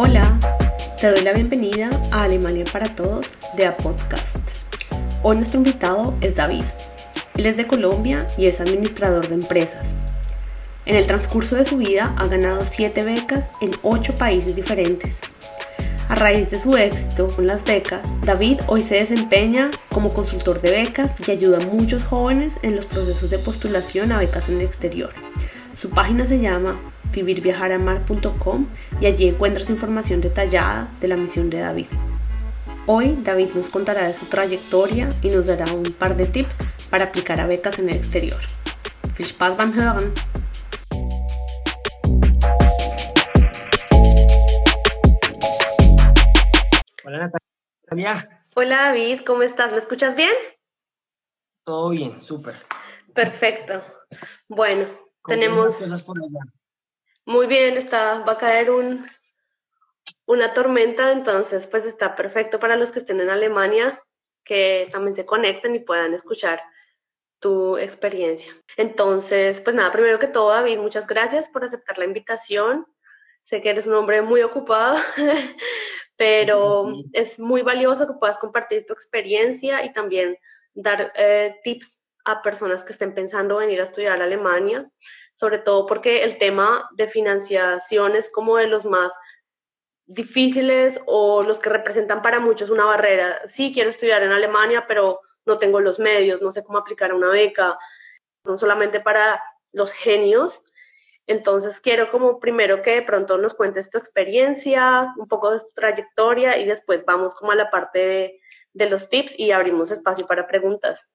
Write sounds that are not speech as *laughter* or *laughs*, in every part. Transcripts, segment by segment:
Hola, te doy la bienvenida a Alemania para Todos de A Podcast. Hoy nuestro invitado es David. Él es de Colombia y es administrador de empresas. En el transcurso de su vida ha ganado 7 becas en 8 países diferentes. A raíz de su éxito con las becas, David hoy se desempeña como consultor de becas y ayuda a muchos jóvenes en los procesos de postulación a becas en el exterior. Su página se llama vivirviajaramar.com y allí encuentras información detallada de la misión de David. Hoy David nos contará de su trayectoria y nos dará un par de tips para aplicar a becas en el exterior. Viel Spaß beim Hören! Hola Natalia. Hola David, ¿cómo estás? ¿Me escuchas bien? Todo bien, súper. Perfecto. Bueno, tenemos... Cosas por allá? Muy bien, está, va a caer un, una tormenta, entonces pues está perfecto para los que estén en Alemania, que también se conecten y puedan escuchar tu experiencia. Entonces, pues nada, primero que todo, David, muchas gracias por aceptar la invitación. Sé que eres un hombre muy ocupado, *laughs* pero es muy valioso que puedas compartir tu experiencia y también dar eh, tips a personas que estén pensando venir a estudiar a Alemania sobre todo porque el tema de financiación es como de los más difíciles o los que representan para muchos una barrera. Sí, quiero estudiar en Alemania, pero no tengo los medios, no sé cómo aplicar una beca, no solamente para los genios. Entonces quiero como primero que de pronto nos cuentes tu experiencia, un poco de tu trayectoria y después vamos como a la parte de, de los tips y abrimos espacio para preguntas.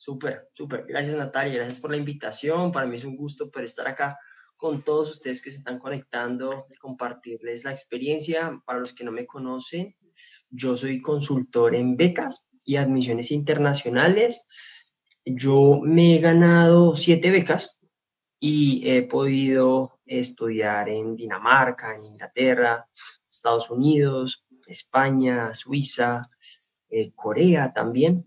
Súper, súper. Gracias Natalia, gracias por la invitación. Para mí es un gusto poder estar acá con todos ustedes que se están conectando, compartirles la experiencia. Para los que no me conocen, yo soy consultor en becas y admisiones internacionales. Yo me he ganado siete becas y he podido estudiar en Dinamarca, en Inglaterra, Estados Unidos, España, Suiza, eh, Corea también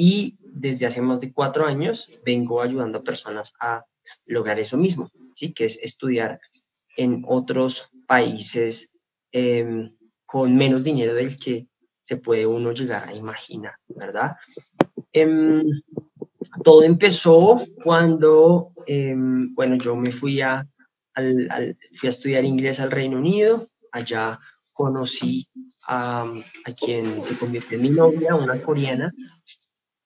y desde hace más de cuatro años vengo ayudando a personas a lograr eso mismo, ¿sí? que es estudiar en otros países em, con menos dinero del que se puede uno llegar a imaginar, ¿verdad? Em, todo empezó cuando, em, bueno, yo me fui a, fui a estudiar inglés al Reino Unido, allá conocí a, a quien se convirtió en mi novia, una coreana,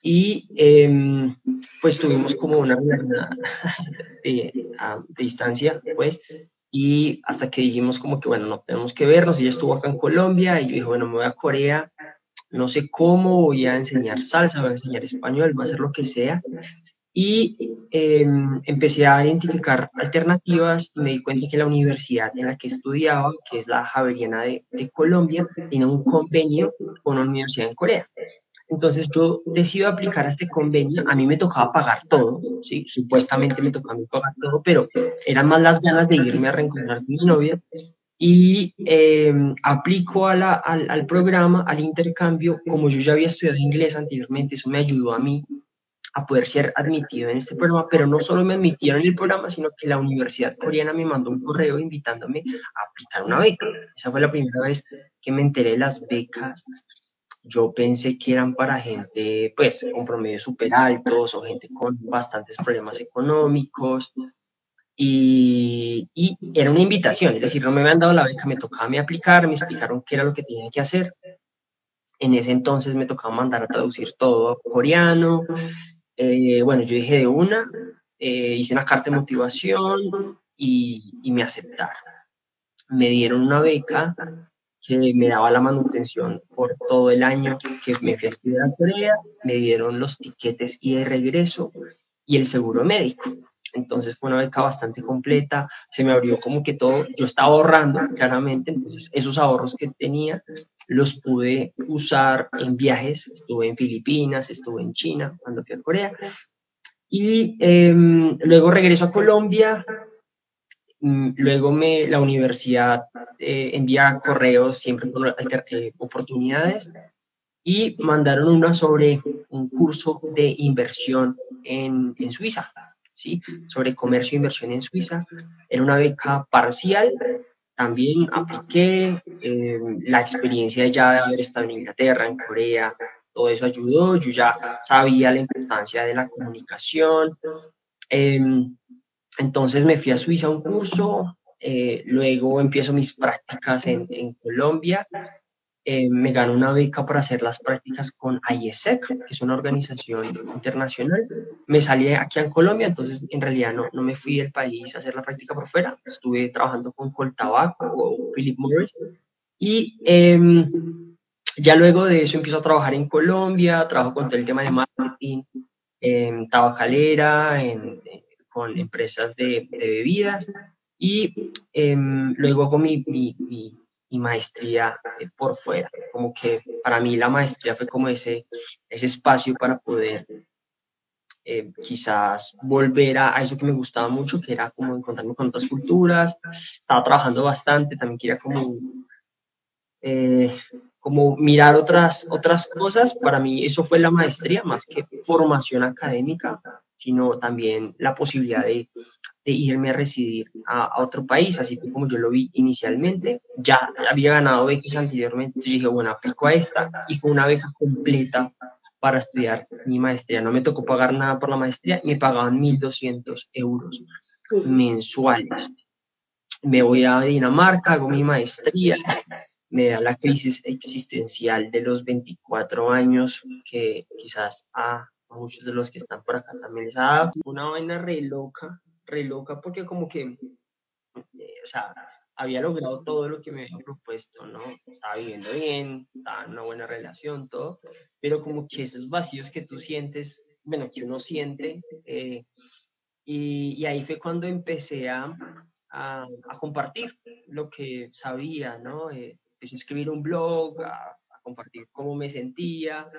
y em, pues tuvimos como una de, *laughs* a, distancia, pues, y hasta que dijimos como que, bueno, no tenemos que vernos, ella estuvo acá en Colombia y yo dije, bueno, me voy a Corea, no sé cómo, voy a enseñar salsa, voy a enseñar español, voy a hacer lo que sea. Y em, empecé a identificar alternativas y me di cuenta que la universidad en la que estudiaba, que es la Javeriana de, de Colombia, tiene un convenio con una universidad en Corea. Entonces yo decido aplicar a este convenio, a mí me tocaba pagar todo, ¿sí? supuestamente me tocaba pagar todo, pero eran más las ganas de irme a reencontrar con mi novia y em, aplico a la, al, al, programa, al intercambio, como yo ya había estudiado inglés anteriormente, eso me ayudó a mí a poder ser admitido en este programa, pero no solo me admitieron en el programa, sino que la Universidad Coreana me mandó un correo invitándome a aplicar una beca. Esa fue la primera vez que me enteré de las becas yo pensé que eran para gente, pues, con promedios súper altos o gente con bastantes problemas económicos. Y, y, era una invitación, es decir, no me habían dado la beca, me tocaba me aplicar, me explicaron qué era lo que tenía que hacer. En ese entonces me tocaba mandar a traducir todo a coreano. Eh, bueno, yo dije de una, eh, hice una carta de motivación y, y me aceptaron. Me dieron una beca que me daba la manutención por todo el año que me fui a estudiar a Corea, me dieron los tiquetes y de regreso y el seguro médico. Entonces fue una beca bastante completa, se me abrió como que todo, yo estaba ahorrando claramente, entonces esos ahorros que tenía los pude usar en viajes, estuve en Filipinas, estuve en China cuando fui a Corea y em, luego regreso a Colombia, luego me, la universidad eh, envía correos siempre con eh, oportunidades y mandaron una sobre un curso de inversión en, en Suiza, ¿sí? sobre comercio e inversión en Suiza. Era una beca parcial también apliqué, eh, la experiencia ya de haber estado en Inglaterra, en Corea, todo eso ayudó, yo ya sabía la importancia de la comunicación. Em, entonces me fui a Suiza a un curso, eh, luego empiezo mis prácticas en, en Colombia eh, me ganó una beca para hacer las prácticas con IESEC, que es una organización internacional. Me salí aquí en Colombia, entonces en realidad no, no me fui del país a hacer la práctica por fuera. Estuve trabajando con Coltabaco o Philip Morris. Y em, ya luego de eso empiezo a trabajar en Colombia, trabajo con todo el tema de marketing, en tabacalera, en, con empresas de, de bebidas. Y em, luego hago mi, mi, mi y maestría eh, por fuera. Como que para mí la maestría fue como ese, ese espacio para poder eh, quizás volver a, eso que me gustaba mucho, que era como encontrarme con otras culturas. Estaba trabajando bastante, también quería como, eh, como mirar otras, otras cosas. Para mí eso fue la maestría, más que formación académica, sino también la posibilidad de irme a residir a, otro país, así como yo lo vi inicialmente, ya había ganado becas anteriormente, dije, bueno, aplico a esta y fue una beca completa para estudiar mi maestría. No me tocó pagar nada por la maestría, me pagaban 1.200 euros mensuales. Me voy a Dinamarca, hago mi maestría, me da la crisis existencial de los 24 años, que quizás a muchos de los que están por acá también les ha dado una vaina re loca, re loca porque como que, eh, o sea, había logrado todo lo que me había propuesto, ¿no? Estaba viviendo bien, estaba en una buena relación, todo, pero como que esos vacíos que tú sientes, bueno, que uno siente, eh, y, ahí fue cuando empecé a, a, compartir lo que sabía, ¿no? Eh, empecé a escribir un blog, a, a compartir cómo me sentía,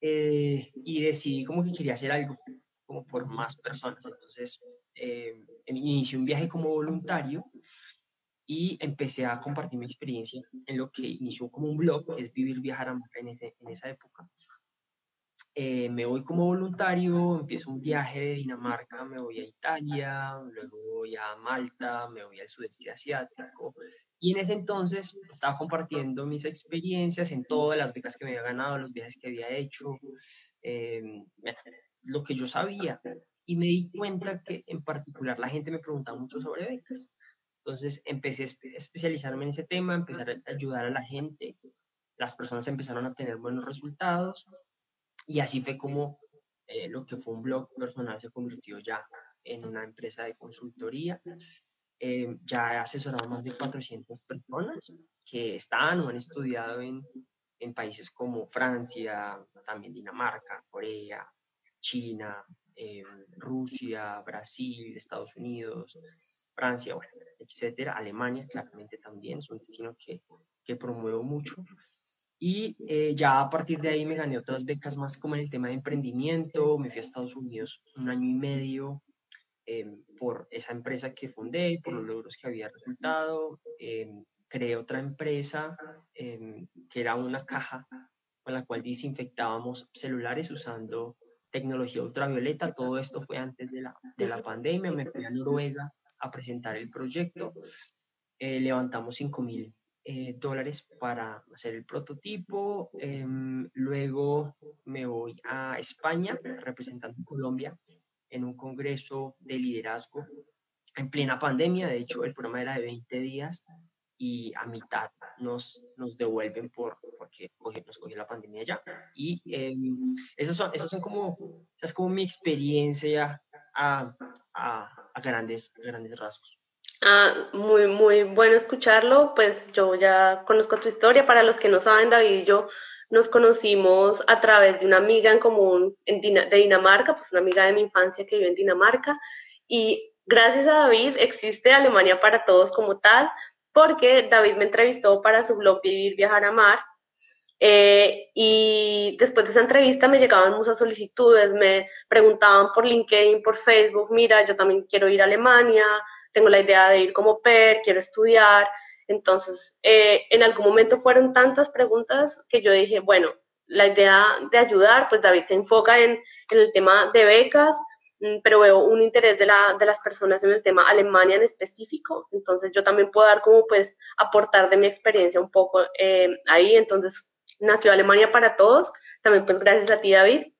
y decidí como que quería hacer algo como por más personas. Entonces, eh, inicié un viaje como voluntario y empecé a compartir mi experiencia en lo que inició como un blog, que es Vivir, Viajar, Amar en, ese, en esa época. Eh, me voy como voluntario, empiezo un viaje de Dinamarca, me voy a Italia, luego voy a Malta, me voy al sudeste asiático. Y en ese entonces estaba compartiendo mis experiencias en todas las becas que me había ganado, los viajes que había hecho, eh, lo que yo sabía y me di cuenta que en particular la gente me preguntaba mucho sobre becas. Entonces empecé a especializarme en ese tema, empezar a ayudar a la gente, las personas empezaron a tener buenos resultados y así fue como eh, lo que fue un blog personal se convirtió ya en una empresa de consultoría. Eh, ya he asesorado más de 400 personas que están o han estudiado en, en países como Francia, también Dinamarca, Corea, China, eh, Rusia, Brasil, Estados Unidos, Francia, bueno, etcétera, Alemania claramente también es un destino que, que promuevo mucho. Y eh, ya a partir de ahí me gané otras becas más como en el tema de emprendimiento, me fui a Estados Unidos un año y medio em, por esa empresa que fundé, por los logros que había resultado. Em, creé otra empresa em, que era una caja con la cual desinfectábamos celulares usando tecnología ultravioleta, todo esto fue antes de la, de la pandemia, me fui a Noruega a presentar el proyecto, eh, levantamos 5 mil eh, dólares para hacer el prototipo, luego me voy a España representando Colombia en un congreso de liderazgo en plena pandemia, de hecho el programa era de 20 días y a mitad nos, nos devuelven por, porque nos cogió la pandemia ya. Y em, esas, son, esas son como, esas como mi experiencia a, a, a, grandes, grandes rasgos. Ah, muy, muy bueno escucharlo, pues yo ya conozco tu historia, para los que no saben, David y yo nos conocimos a través de una amiga en común de Dinamarca, pues una amiga de mi infancia que vive en Dinamarca, y gracias a David existe Alemania para Todos como tal, porque David me entrevistó para su blog Vivir, Viajar, Amar. Eh, y después de esa entrevista me llegaban muchas solicitudes, me preguntaban por LinkedIn, por Facebook, mira, yo también quiero ir a Alemania, tengo la idea de ir como PER, quiero estudiar. Entonces, eh, en algún momento fueron tantas preguntas que yo dije, bueno, la idea de ayudar, pues David se enfoca en, el tema de becas mm, pero veo un interés de, la, de las personas en el tema Alemania en específico, entonces yo también puedo dar como pues aportar de mi experiencia un poco eh, ahí, entonces nació Alemania para todos, también pues gracias a ti David.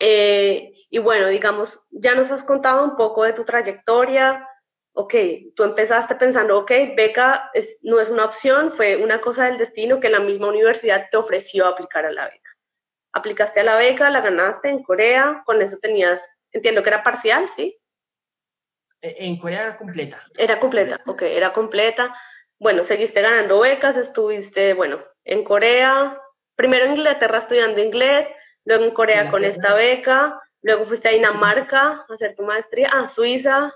Eh, y bueno, digamos, ya nos has contado un poco de tu trayectoria, ok, tú empezaste pensando, ok, beca no es una opción, fue una cosa del destino que la misma universidad te ofreció aplicar a la beca. Aplicaste a la beca, la ganaste en Corea, con eso tenías, entiendo que era parcial, ¿sí? E, en Corea era completa. Era completa, ok, era completa. Bueno, seguiste ganando becas, estuviste, bueno, en Corea, primero en Inglaterra estudiando inglés, luego en Corea con esta beca, luego fuiste a Dinamarca a hacer tu maestría, a Suiza,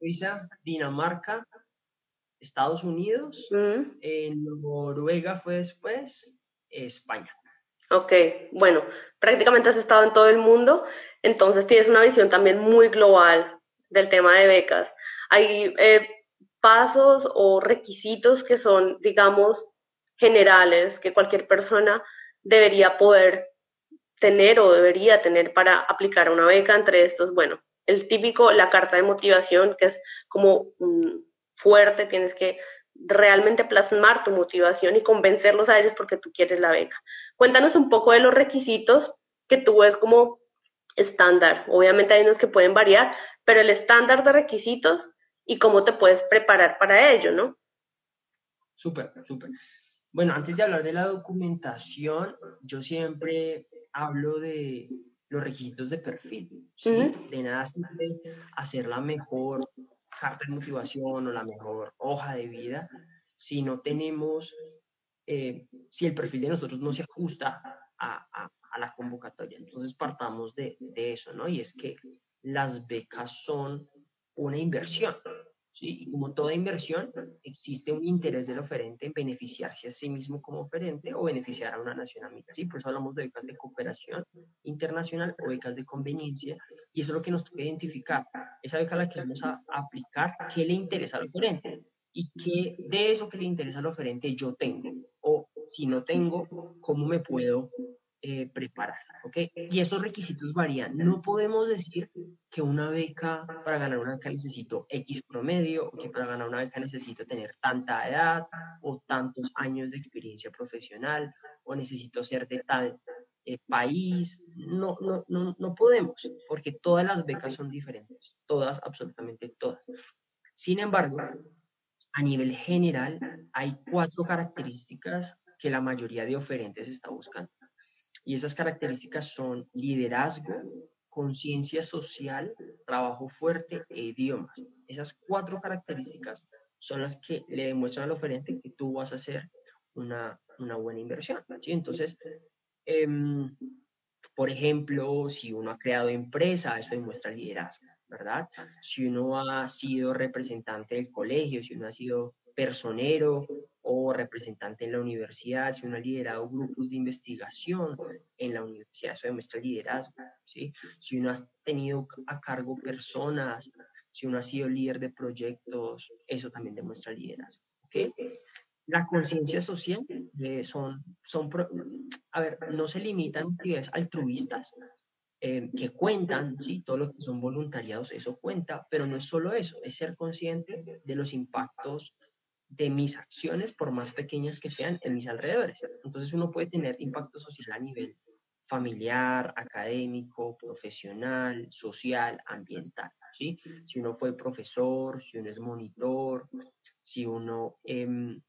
Suiza, Dinamarca, Estados Unidos, en Noruega fue después, España. Ok, bueno, prácticamente has estado en todo el mundo, entonces tienes una visión también muy global del tema de becas. Hay eh, pasos o requisitos que son, digamos, generales que cualquier persona debería poder tener o debería tener para aplicar una beca. Entre estos, bueno, el típico, la carta de motivación, que es como fuerte, tienes que realmente plasmar tu motivación y convencerlos a ellos porque tú quieres la beca. Cuéntanos un poco de los requisitos que tú ves como estándar. Obviamente hay unos que pueden variar, pero el estándar de requisitos y cómo te puedes preparar para ello, ¿no? Súper, súper. Bueno, antes de hablar de la documentación, yo siempre hablo de los requisitos de perfil. ¿sí? De nada sirve hacer la mejor carta de motivación o la mejor hoja de vida si no tenemos, eh, si el perfil de nosotros no se ajusta a, a, la convocatoria. Entonces partamos de, de, eso, ¿no? Y es que las becas son una inversión. Y como toda inversión, existe un interés del oferente en beneficiarse a sí mismo como oferente o beneficiar a una nación amiga. ¿sí? Por eso hablamos de becas de cooperación internacional o becas de conveniencia. Y eso es lo que nos toca identificar. Esa beca la que vamos a aplicar, ¿qué le interesa al oferente? Y qué de eso que le interesa al oferente yo tengo. O si no tengo, ¿cómo me puedo eh, preparar, ¿ok? Y esos requisitos varían. No podemos decir que una beca, para ganar una beca necesito X promedio, o que para ganar una beca necesito tener tanta edad, o tantos años de experiencia profesional, o necesito ser de tal eh, país. No, no, no, no podemos, porque todas las becas son diferentes, todas, absolutamente todas. Sin embargo, a nivel general, hay cuatro características que la mayoría de oferentes está buscando. Y esas características son liderazgo, conciencia social, trabajo fuerte e idiomas. Esas cuatro características son las que le demuestran al oferente que tú vas a hacer una, una buena inversión. Entonces, em, por ejemplo, si uno ha creado empresa, eso demuestra liderazgo, ¿verdad? Si uno ha sido representante del colegio, si uno ha sido personero o representante en la universidad, si uno ha liderado grupos de investigación en la universidad, eso demuestra liderazgo, ¿sí? Si uno ha tenido a cargo personas, si uno ha sido líder de proyectos, eso también demuestra liderazgo, ¿ok? La conciencia social eh, son, son, a ver, no se limitan a actividades altruistas, eh, que cuentan, ¿sí? todos los que son voluntariados, eso cuenta, pero no es solo eso, es ser consciente de los impactos de mis acciones, por más pequeñas que sean, en mis alrededores. Entonces uno puede tener impacto social a nivel familiar, académico, profesional, social, ambiental, ¿sí? Si uno fue profesor, si uno es monitor, si uno em,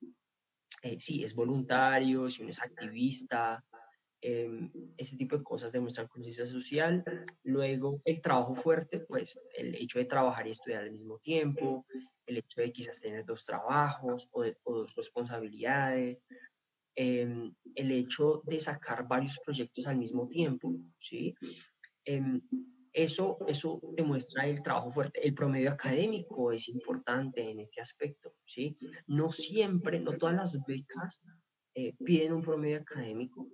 eh, es voluntario, si uno es activista, em, ese tipo de cosas demuestran conciencia social. Luego, el trabajo fuerte, pues el hecho de trabajar y estudiar al mismo tiempo, el hecho de quizás tener dos trabajos o, dos responsabilidades, em, el hecho de sacar varios proyectos al mismo tiempo, ¿sí? Em, eso, eso demuestra el trabajo fuerte. El promedio académico es importante en este aspecto, ¿sí? No siempre, no todas las becas eh, piden un promedio académico,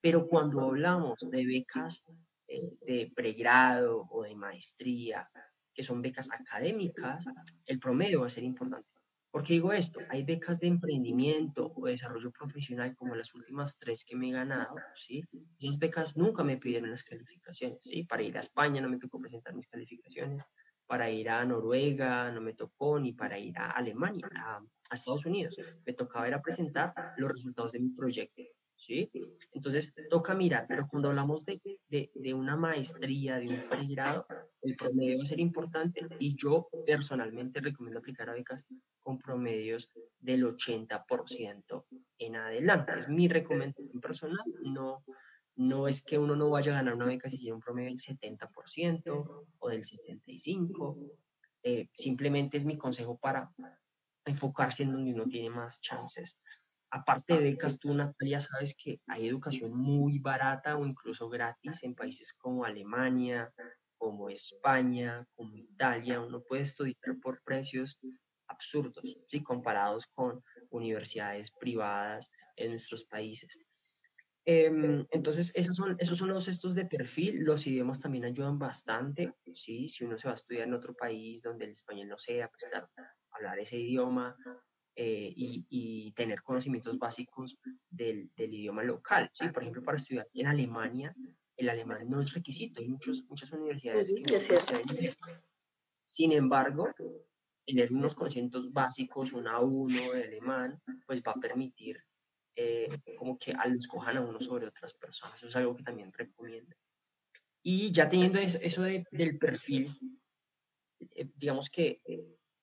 pero cuando hablamos de becas eh, de pregrado o de maestría que son becas académicas, el promedio va a ser importante. ¿Por qué digo esto? Hay becas de emprendimiento o desarrollo profesional como las últimas tres que me he ganado, ¿sí? Esas becas nunca me pidieron las calificaciones, ¿sí? Para ir a España no me tocó presentar mis calificaciones, para ir a Noruega no me tocó, ni para ir a Alemania, a, a Estados Unidos. Me tocaba ir a presentar los resultados de mi proyecto, ¿sí? Entonces, toca mirar, pero cuando hablamos de, de, de, una maestría, de un pregrado, el promedio va a ser importante y yo personalmente recomiendo aplicar a becas con promedios del 80% en adelante. Es mi recomendación personal, no, no es que uno no vaya a ganar una beca si tiene un promedio del 70% o del 75%, eh, simplemente es mi consejo para enfocarse en donde uno tiene más chances aparte de becas, tú, Natalia, sabes que hay educación muy barata o incluso gratis en países como Alemania, como España, como Italia. Uno puede estudiar por precios absurdos, ¿sí? comparados con universidades privadas en nuestros países. Em, entonces, esos son, esos son los estos de perfil. Los idiomas también ayudan bastante, ¿sí? Si uno se va a estudiar en otro país donde el español no sea, pues claro, hablar ese idioma eh, y, tener conocimientos básicos del, del, idioma local. ¿sí? Por ejemplo, para estudiar en Alemania, el alemán no es requisito. Hay muchos, muchas universidades que no inglés. Sin embargo, tener unos conocimientos básicos, un A1 de alemán, pues va a permitir eh, como que los cojan a uno sobre otras personas. Eso es algo que también recomiendo. Y ya teniendo eso, del perfil, eh, digamos que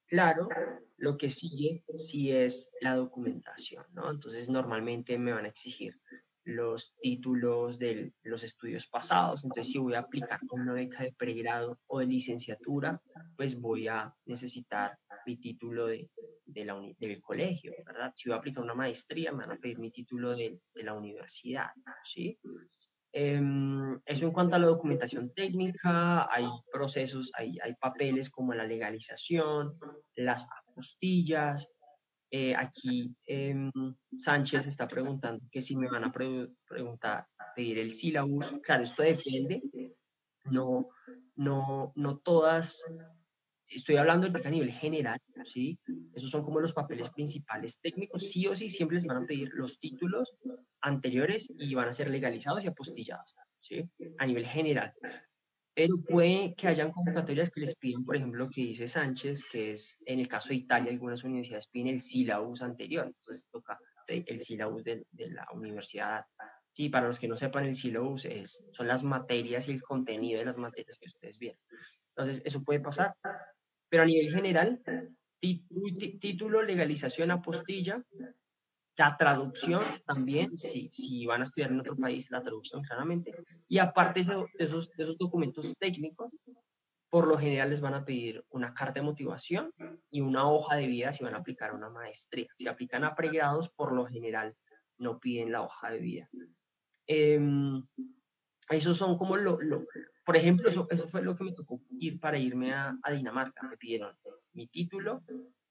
claro, lo que sigue sí es la documentación, ¿no? Entonces, normalmente me van a exigir los títulos de los estudios pasados. Entonces, si voy a aplicar una beca de pregrado o de licenciatura, pues voy a necesitar mi título de, del colegio, ¿verdad? Si voy a aplicar una maestría, me van a pedir mi título de, de la universidad, ¿sí? Em, eso en cuanto a la documentación técnica, hay procesos, hay, hay papeles como la legalización, las apostillas. Eh, aquí em, Sánchez está preguntando que si me van a preguntar, pedir el sílabus. Claro, esto depende. No, no, no todas estoy hablando de a nivel general, ¿sí? Esos son como los papeles principales técnicos. Sí o sí, siempre les van a pedir los títulos anteriores y van a ser legalizados y apostillados, ¿sí? A nivel general. Pero puede que hayan convocatorias que les piden, por ejemplo, lo que dice Sánchez, que es en el caso de Italia, algunas universidades piden el sílabus anterior, entonces toca el sílabus de, de la universidad. Sí, para los que no sepan, el sílabus es, son las materias y el contenido de las materias que ustedes vieron. Entonces, eso puede pasar. Pero a nivel general, título, legalización, apostilla, la traducción también, si, si van a estudiar en otro país, la traducción claramente. Y aparte de esos, de esos documentos técnicos, por lo general les van a pedir una carta de motivación y una hoja de vida si van a aplicar una maestría. Si aplican a pregrados, por lo general no piden la hoja de vida. Em, esos son como lo, lo, por ejemplo, eso, eso fue lo que me tocó ir para irme a, a Dinamarca. Me pidieron mi título,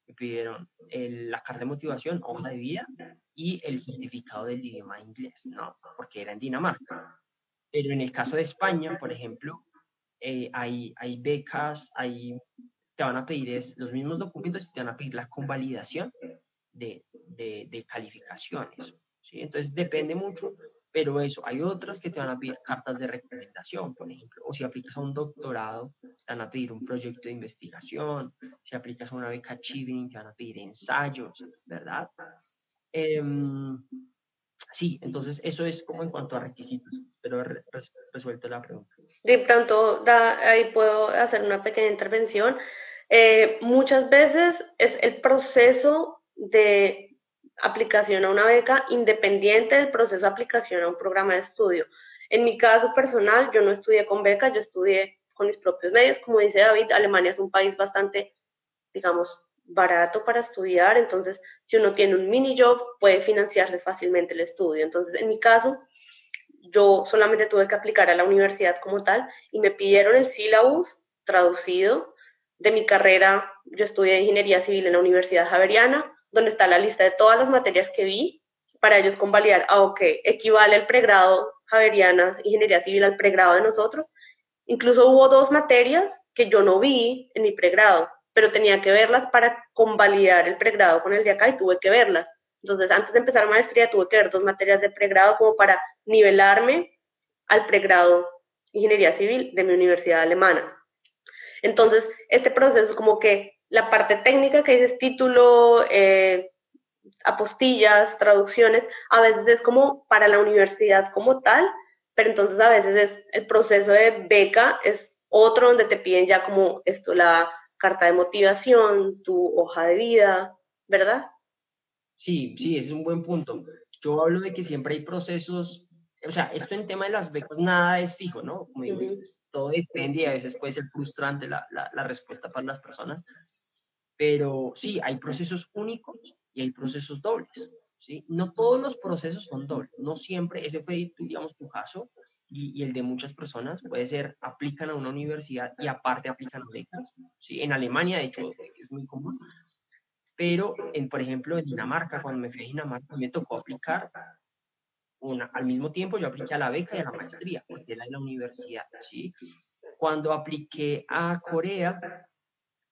me pidieron la carta de motivación, hoja de vida y el certificado del idioma inglés, ¿no? Porque era en Dinamarca. Pero en el caso de España, por ejemplo, eh, hay, hay becas, hay, te van a pedir es, los mismos documentos y te van a pedir la convalidación de, de, de calificaciones. ¿sí? Entonces depende mucho pero eso, hay otras que te van a pedir cartas de recomendación, por ejemplo, o si aplicas a un doctorado, te van a pedir un proyecto de investigación, si aplicas a una beca Chevening, te van a pedir ensayos, ¿verdad? Em, sí, entonces eso es como en cuanto a requisitos. Espero haber resuelto la pregunta. De pronto, ahí puedo hacer una pequeña intervención. Eh, muchas veces es el proceso de aplicación a una beca independiente del proceso de aplicación a un programa de estudio. En mi caso personal, yo no estudié con beca, yo estudié con mis propios medios. Como dice David, Alemania es un país bastante, digamos, barato para estudiar, entonces si uno tiene un mini job puede financiarse fácilmente el estudio. Entonces, en mi caso, yo solamente tuve que aplicar a la universidad como tal y me pidieron el sílabus traducido de mi carrera. Yo estudié ingeniería civil en la Universidad Javeriana, donde está la lista de todas las materias que vi para ellos convalidar, a ok, equivale el pregrado Javerianas Ingeniería Civil al pregrado de nosotros. Incluso hubo dos materias que yo no vi en mi pregrado, pero tenía que verlas para convalidar el pregrado con el de acá y tuve que verlas. Entonces, antes de empezar maestría, tuve que ver dos materias de pregrado como para nivelarme al pregrado Ingeniería Civil de mi universidad alemana. Entonces, este proceso es como que la parte técnica que dices título, eh, apostillas, traducciones, a veces es como para la universidad como tal, pero entonces a veces es el proceso de beca es otro donde te piden ya como esto, la carta de motivación, tu hoja de vida, ¿verdad? Sí, sí, es un buen punto. Yo hablo de que siempre hay procesos, o sea, esto en tema de las becas nada es fijo, ¿no? Como digo, todo depende y a veces puede ser frustrante la, la, la respuesta para las personas, pero sí, hay procesos únicos y hay procesos dobles. ¿sí? No todos los procesos son dobles, no siempre, ese fue, digamos, tu caso y, el de muchas personas, puede ser, aplican a una universidad y aparte aplican a becas. ¿sí? En Alemania, de hecho, es muy común. Pero, en, por ejemplo, en Dinamarca, cuando me fui a Dinamarca, me tocó aplicar una, al mismo tiempo yo apliqué a la beca y a la maestría, porque era de la universidad, ¿sí? Cuando apliqué a Corea,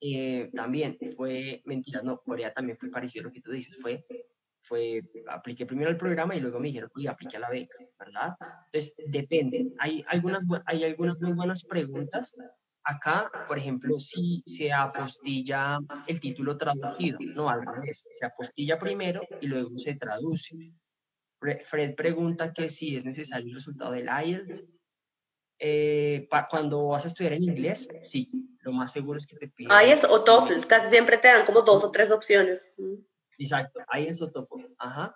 eh, también fue mentira, no, Corea también fue parecido a lo que tú dices, fue, fue, apliqué primero el programa y luego me dijeron, oye, apliqué a la beca, ¿verdad? Entonces, depende, hay algunas, hay algunas muy buenas preguntas. Acá, por ejemplo, si se apostilla el título traducido, no al revés, se apostilla primero y luego se traduce. Fred pregunta que si es necesario el resultado del IELTS. Eh, cuando vas a estudiar en inglés, sí, lo más seguro es que te piden. IELTS o TOEFL, casi siempre te dan como dos o tres opciones. Exacto, IELTS o TOEFL, ajá.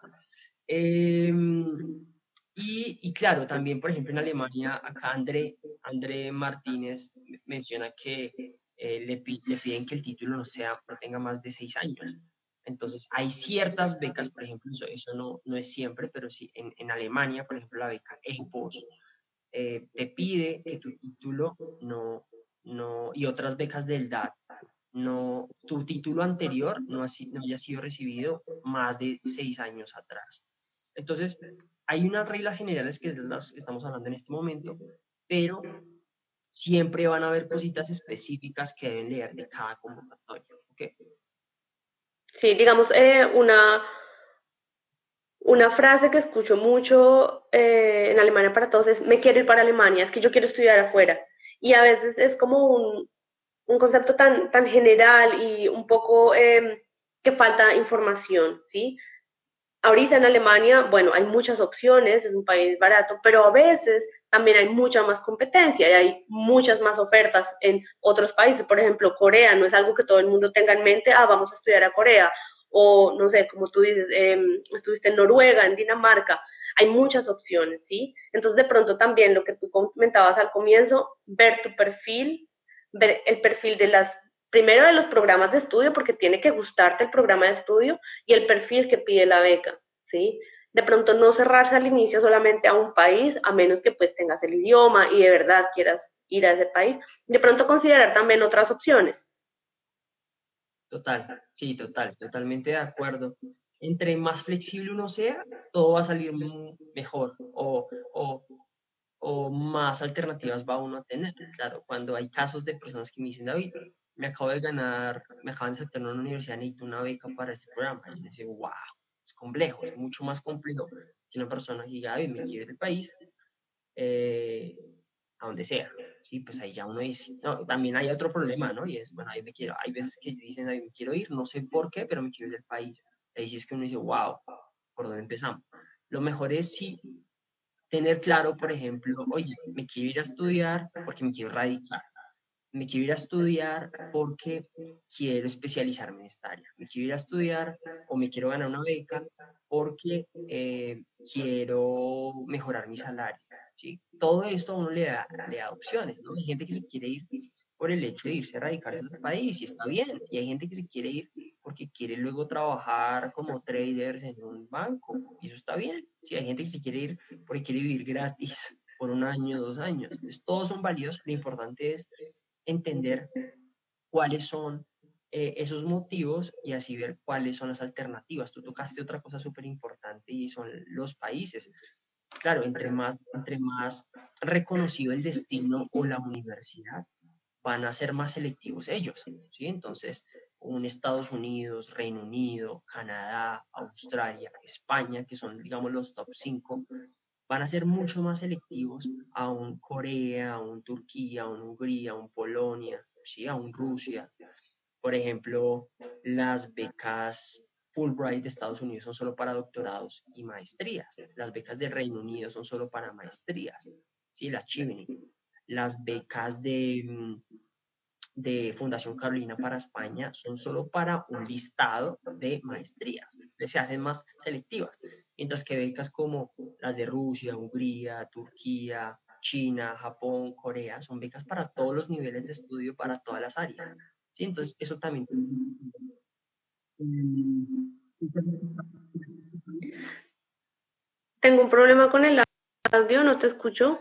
Em, y, y, claro, también, por ejemplo, en Alemania, acá André, André Martínez menciona que eh, le, le, piden que el título no, sea, no tenga más de seis años. Entonces, hay ciertas becas, por ejemplo, eso, eso no, no es siempre, pero sí, en, en Alemania, por ejemplo, la beca EGPOS, eh, te pide que tu título no, no, y otras becas del DAT, no, tu título anterior no, no haya sido recibido más de seis años atrás. Entonces, hay unas reglas generales que es las que estamos hablando en este momento, pero siempre van a haber cositas específicas que deben leer de cada convocatoria. ¿okay? Sí, digamos, eh, una, una frase que escucho mucho eh, en Alemania para todos es, me quiero ir para Alemania, es que yo quiero estudiar afuera. Y a veces es como un, un concepto tan, tan general y un poco em, que falta información, ¿sí? Ahorita en Alemania, bueno, hay muchas opciones, es un país barato, pero a veces también hay mucha más competencia y hay muchas más ofertas en otros países. Por ejemplo, Corea no es algo que todo el mundo tenga en mente, ah, vamos a estudiar a Corea o no sé, como tú dices, em, estuviste en Noruega, en Dinamarca, hay muchas opciones, ¿sí? Entonces, de pronto también lo que tú comentabas al comienzo, ver tu perfil, ver el perfil de las, primero de los programas de estudio, porque tiene que gustarte el programa de estudio y el perfil que pide la beca, ¿sí? De pronto no cerrarse al inicio solamente a un país, a menos que pues tengas el idioma y de verdad quieras ir a ese país. De pronto considerar también otras opciones. Total, sí, total, totalmente de acuerdo. Entre más flexible uno sea, todo va a salir mejor o, o, o más alternativas va uno a tener. Claro, cuando hay casos de personas que me dicen, David, me acabo de ganar, me acaban de aceptar en una universidad, necesito una beca para este programa. Y me digo, wow, es complejo, es mucho más complejo que una persona que diga, me quiere del país, eh, a donde sea. Sí, pues ahí ya uno dice, no, también hay otro problema, ¿no? Y es, bueno, ahí me quiero, hay veces que dicen, ahí me quiero ir, no sé por qué, pero me quiero ir del país. Ahí sí es que uno dice, wow, ¿por dónde empezamos? Lo mejor es sí tener claro, por ejemplo, oye, me quiero ir a estudiar porque me quiero radicar. Me quiero ir a estudiar porque quiero especializarme en esta área. Me quiero ir a estudiar o me quiero ganar una beca porque eh, quiero mejorar mi salario. ¿sí? Todo esto a uno le da, le da opciones, ¿no? Hay gente que se quiere ir por el hecho de irse a radicarse en otro país y está bien. Y hay gente que se quiere ir porque quiere luego trabajar como traders en un banco y eso está bien. Sí, hay gente que se quiere ir porque quiere vivir gratis por un año, dos años. Todos son válidos. Lo importante es entender cuáles son eh, esos motivos y así ver cuáles son las alternativas. Tú tocaste otra cosa súper importante y son los países claro, entre más, entre más reconocido el destino o la universidad, van a ser más selectivos ellos, ¿sí? Entonces, un Estados Unidos, Reino Unido, Canadá, Australia, España, que son, digamos, los top 5, van a ser mucho más selectivos a un Corea, a un Turquía, a un Hungría, a un Polonia, ¿sí? a un Rusia. Por ejemplo, las becas Fulbright de Estados Unidos son solo para doctorados y maestrías. Las becas de Reino Unido son solo para maestrías, ¿sí? las Chimney las becas de, mm, de Fundación Carolina para España son solo para un listado de maestrías, se hacen más selectivas, mientras que becas como las de Rusia, Hungría, Turquía, China, Japón, Corea, son becas para todos los niveles de estudio, para todas las áreas. ¿sí? Entonces, eso también. Tengo un problema con el audio, no te escucho.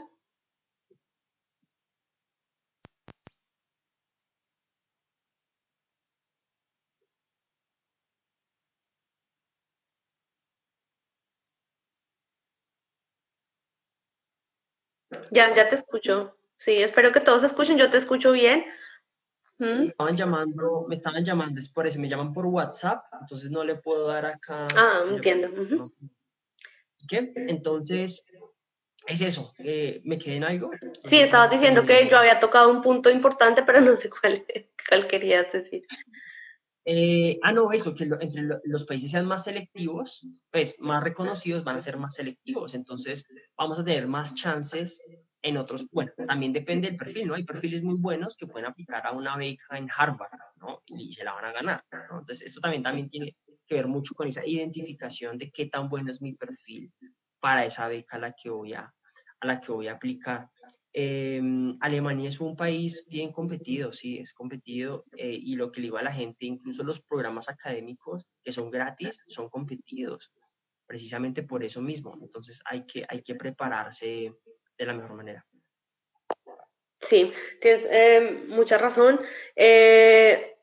Ya, ya te escucho. Sí, espero que todos escuchen, yo te escucho bien. ¿Mm? Me estaban llamando, me estaban llamando, es por eso, me llaman por WhatsApp, entonces no le puedo dar acá. Ah, entiendo. ¿Qué? Entonces, es eso, eh, ¿me quedé en algo? Sí, estabas diciendo que yo había tocado un punto importante, pero no sé cuál, *laughs* cuál querías decir. Eh, ah, no, eso, que entre los países sean más selectivos, pues más reconocidos van a ser más selectivos, entonces vamos a tener más chances en otros, bueno, también depende del perfil, ¿no? Hay perfiles muy buenos que pueden aplicar a una beca en Harvard, ¿no? Y se la van a ganar, ¿no? Entonces, esto también, también tiene que ver mucho con esa identificación de qué tan bueno es mi perfil para esa beca a la que voy a, a la que voy a aplicar. Em, Alemania es un país bien competido, sí, es competido eh, y lo que le digo a la gente, incluso los programas académicos que son gratis, son competidos, precisamente por eso mismo. Entonces hay que, hay que prepararse de la mejor manera. Sí, tienes eh, mucha razón. Eh,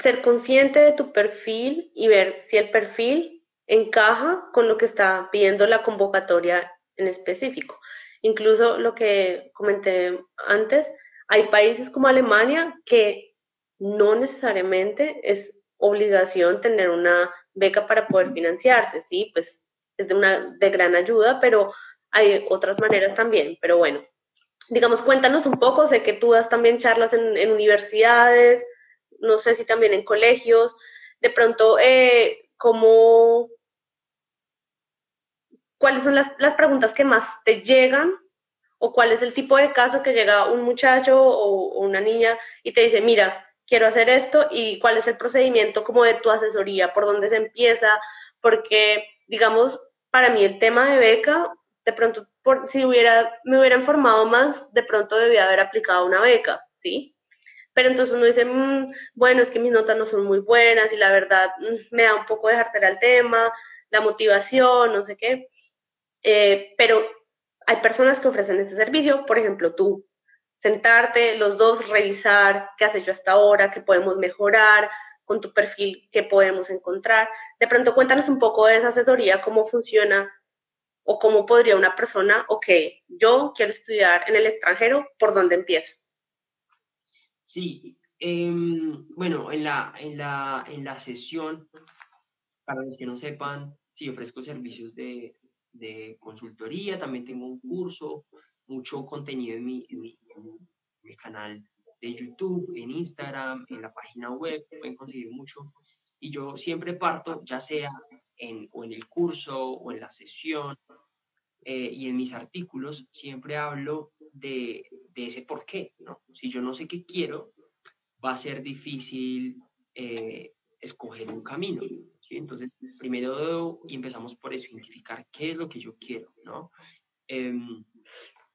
ser consciente de tu perfil y ver si el perfil encaja con lo que está pidiendo la convocatoria en específico. Incluso lo que comenté antes, hay países como Alemania que no necesariamente es obligación tener una beca para poder financiarse, ¿sí? Pues es de, una, de gran ayuda, pero hay otras maneras también. Pero bueno, digamos, cuéntanos un poco, sé que tú das también charlas en, universidades, no sé si también en colegios, de pronto, eh, ¿cómo, cuáles son las, preguntas que más te llegan o cuál es el tipo de caso que llega un muchacho o, una niña y te dice, mira, quiero hacer esto y cuál es el procedimiento como de tu asesoría, por dónde se empieza, porque, digamos, para mí el tema de beca, de pronto, si hubiera, me hubiera informado más, de pronto debía haber aplicado una beca, ¿sí? Pero entonces uno dice, mm, bueno, es que mis notas no son muy buenas y la verdad mm, me da un poco dejarte al tema, la motivación, no sé qué. Eh, pero hay personas que ofrecen ese servicio, por ejemplo, tú, sentarte, los dos, revisar qué has hecho hasta ahora, qué podemos mejorar con tu perfil, qué podemos encontrar. De pronto, cuéntanos un poco de esa asesoría, cómo funciona o cómo podría una persona, ok, yo quiero estudiar en el extranjero, ¿por dónde empiezo? Sí, em, bueno, en la, en, la, en la sesión, para los que no sepan, sí ofrezco servicios de de consultoría, también tengo un curso, mucho contenido en mi, en mi, canal de YouTube, en Instagram, en la página web, pueden conseguir mucho. Y yo siempre parto, ya sea en, o en el curso o en la sesión eh, y en mis artículos, siempre hablo de, de, ese por qué. ¿no? Si yo no sé qué quiero, va a ser difícil eh, escoger un camino. ¿sí? Entonces, primero y empezamos por eso, identificar qué es lo que yo quiero, ¿no? Em,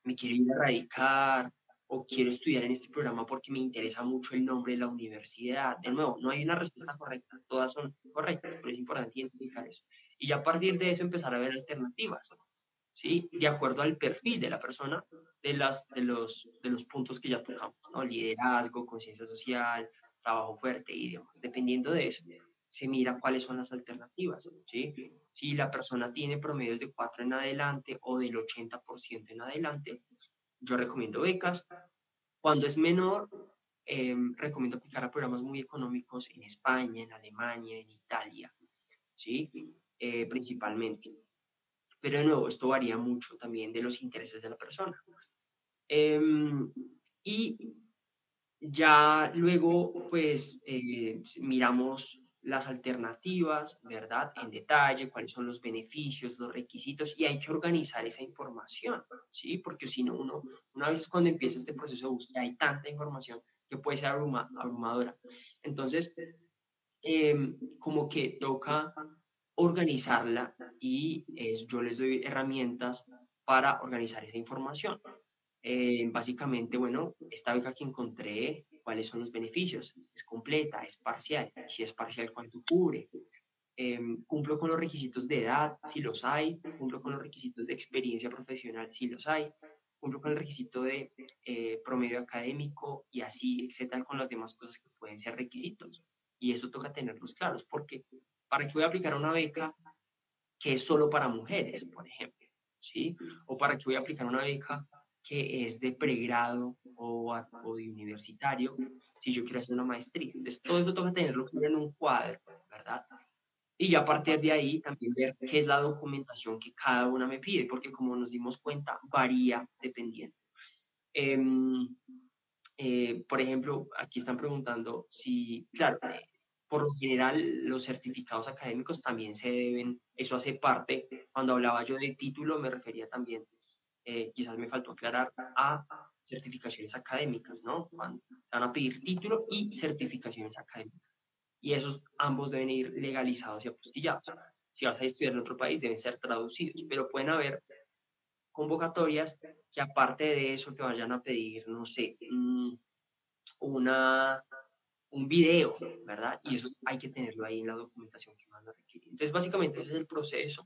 me quiero ir a radicar o quiero estudiar en este programa porque me interesa mucho el nombre de la universidad. De nuevo, no hay una respuesta correcta, todas son correctas, pero es importante identificar eso. Y ya a partir de eso empezar a ver alternativas, ¿sí? De acuerdo al perfil de la persona, de, las, de, los, de los puntos que ya tocamos, ¿no? Liderazgo, conciencia social, trabajo fuerte y demás. Dependiendo de eso, se mira cuáles son las alternativas. ¿sí? Si la persona tiene promedios de 4 en adelante o del 80% en adelante, yo recomiendo becas Cuando es menor, em, recomiendo aplicar a programas muy económicos en España, en Alemania, en Italia, ¿sí? Eh, principalmente. Pero de nuevo, esto varía mucho también de los intereses de la persona. Em, y ya luego, pues, eh, miramos las alternativas, ¿verdad? En detalle, cuáles son los beneficios, los requisitos, y hay que organizar esa información, ¿sí? Porque si no, uno, una vez cuando empieza este proceso de búsqueda, hay tanta información que puede ser abrumadora. Entonces, em, como que toca organizarla y yo les doy herramientas para organizar esa información. Eh, básicamente, bueno, esta beca que encontré, cuáles son los beneficios, es completa, es parcial, si es parcial, cuánto cubre, em, cumplo con los requisitos de edad, si los hay, cumplo con los requisitos de experiencia profesional, si los hay, cumplo con el requisito de eh, promedio académico y así, etcétera, con las demás cosas que pueden ser requisitos. Y eso toca tenerlos claros, porque ¿para qué voy a aplicar una beca que es solo para mujeres, por ejemplo? ¿Sí? O para qué voy a aplicar una beca que es de pregrado o, o, de universitario, si yo quiero hacer una maestría. Entonces, todo eso toca tenerlo en un cuadro, ¿verdad? Y ya a partir de ahí también ver qué es la documentación que cada una me pide, porque como nos dimos cuenta, varía dependiendo. Em, eh, por ejemplo, aquí están preguntando si, claro, eh, por lo general los certificados académicos también se deben, eso hace parte, cuando hablaba yo de título me refería también eh, quizás me faltó aclarar, a certificaciones académicas, ¿no? Van, van a pedir título y certificaciones académicas. Y esos ambos deben ir legalizados y apostillados. Si vas a estudiar en otro país, deben ser traducidos, pero pueden haber convocatorias que aparte de eso te vayan a pedir, no sé, una, un video, ¿verdad? Y eso hay que tenerlo ahí en la documentación que van a requerir. Entonces, básicamente ese es el proceso.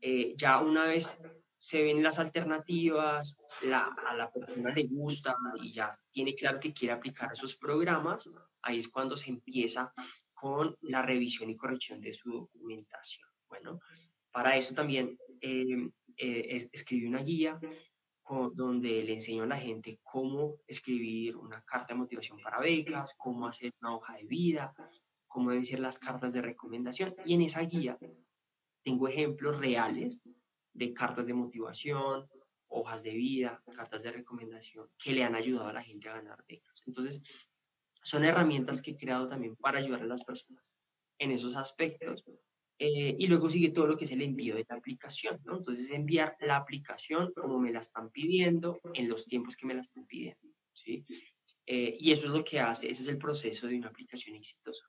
Eh, ya una vez se ven las alternativas, a la persona le gusta y ya tiene claro que quiere aplicar esos programas, ahí es cuando se empieza con la revisión y corrección de su documentación. Bueno, para eso también eh, eh, escribí una guía donde le enseño a la gente cómo escribir una carta de motivación para becas, cómo hacer una hoja de vida, cómo deben ser las cartas de recomendación. Y en esa guía tengo ejemplos reales de cartas de motivación, hojas de vida, cartas de recomendación que le han ayudado a la gente a ganar becas. Entonces, son herramientas que he creado también para ayudar a las personas en esos aspectos. Eh, y luego sigue todo lo que es el envío de la aplicación, ¿no? Entonces, enviar la aplicación como me la están pidiendo, en los tiempos que me la están pidiendo, ¿sí? Eh, y eso es lo que hace, ese es el proceso de una aplicación exitosa.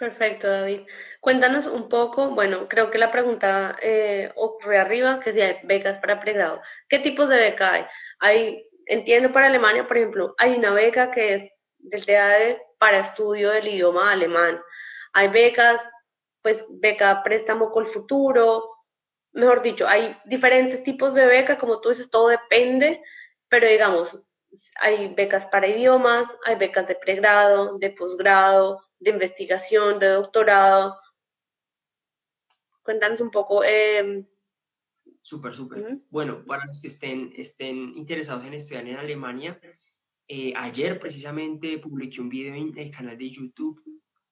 Perfecto, David. Cuéntanos un poco, bueno, creo que la pregunta eh, ocurre arriba, que si hay becas para pregrado. ¿Qué tipos de beca hay? hay? Entiendo para Alemania, por ejemplo, hay una beca que es del TAE para estudio del idioma alemán. Hay becas, pues beca préstamo con futuro. Mejor dicho, hay diferentes tipos de beca, como tú dices, todo depende, pero digamos, hay becas para idiomas, hay becas de pregrado, de posgrado, de investigación, de doctorado. Cuéntanos un poco. Eh... Súper, súper. Bueno, para los que estén, estén interesados en estudiar en Alemania, eh, ayer precisamente publiqué un video en el canal de YouTube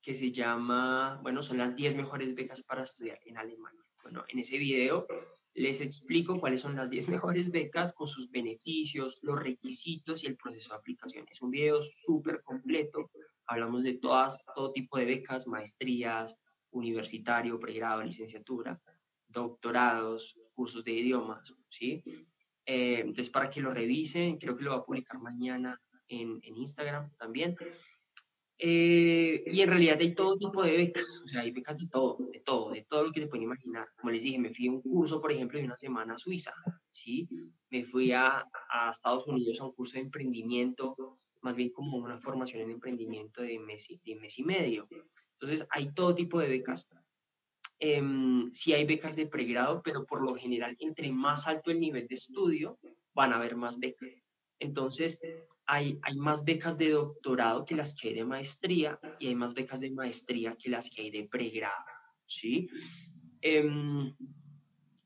que se llama, bueno, son las 10 mejores becas para estudiar en Alemania. Bueno, en ese video les explico cuáles son las 10 mejores becas con sus beneficios, los requisitos y el proceso de aplicación. Es un video súper completo. Hablamos de todas, todo tipo de becas, maestrías, universitario, pregrado, licenciatura, doctorados, cursos de idiomas, ¿sí? Eh, entonces, para que lo revisen, creo que lo va a publicar mañana en, en Instagram también. Eh, y en realidad hay todo tipo de becas, o sea, hay becas de todo, de todo, de todo lo que se pueden imaginar. Como les dije, me fui a un curso, por ejemplo, de una semana a Suiza, ¿sí? Me fui a, a Estados Unidos a un curso de emprendimiento, más bien como una formación en emprendimiento de mes y, de mes y medio. Entonces, hay todo tipo de becas. Eh, sí hay becas de pregrado, pero por lo general, entre más alto el nivel de estudio, van a haber más becas. Entonces, hay, hay más becas de doctorado que las que hay de maestría y hay más becas de maestría que las que hay de pregrado, ¿sí? Em,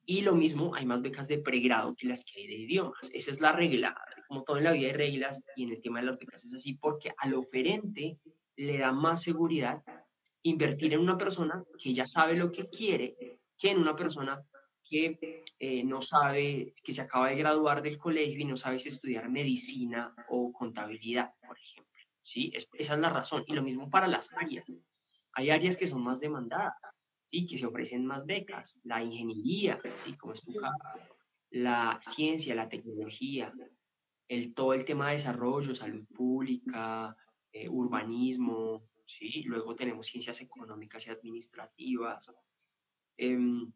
y lo mismo, hay más becas de pregrado que las que hay de idiomas. Esa es la regla. como todo en la vida hay reglas y en el tema de las becas es así porque al oferente le da más seguridad invertir en una persona que ya sabe lo que quiere que en una persona que eh, no sabe, que se acaba de graduar del colegio y no sabe estudiar medicina o contabilidad, por ejemplo. ¿sí? esa es la razón. Y lo mismo para las áreas. Hay áreas que son más demandadas, ¿sí? que se ofrecen más becas. La ingeniería, ¿sí? como es tu caso, la ciencia, la tecnología, el, todo el tema de desarrollo, salud pública, eh, urbanismo, ¿sí? luego tenemos ciencias económicas y administrativas. Em,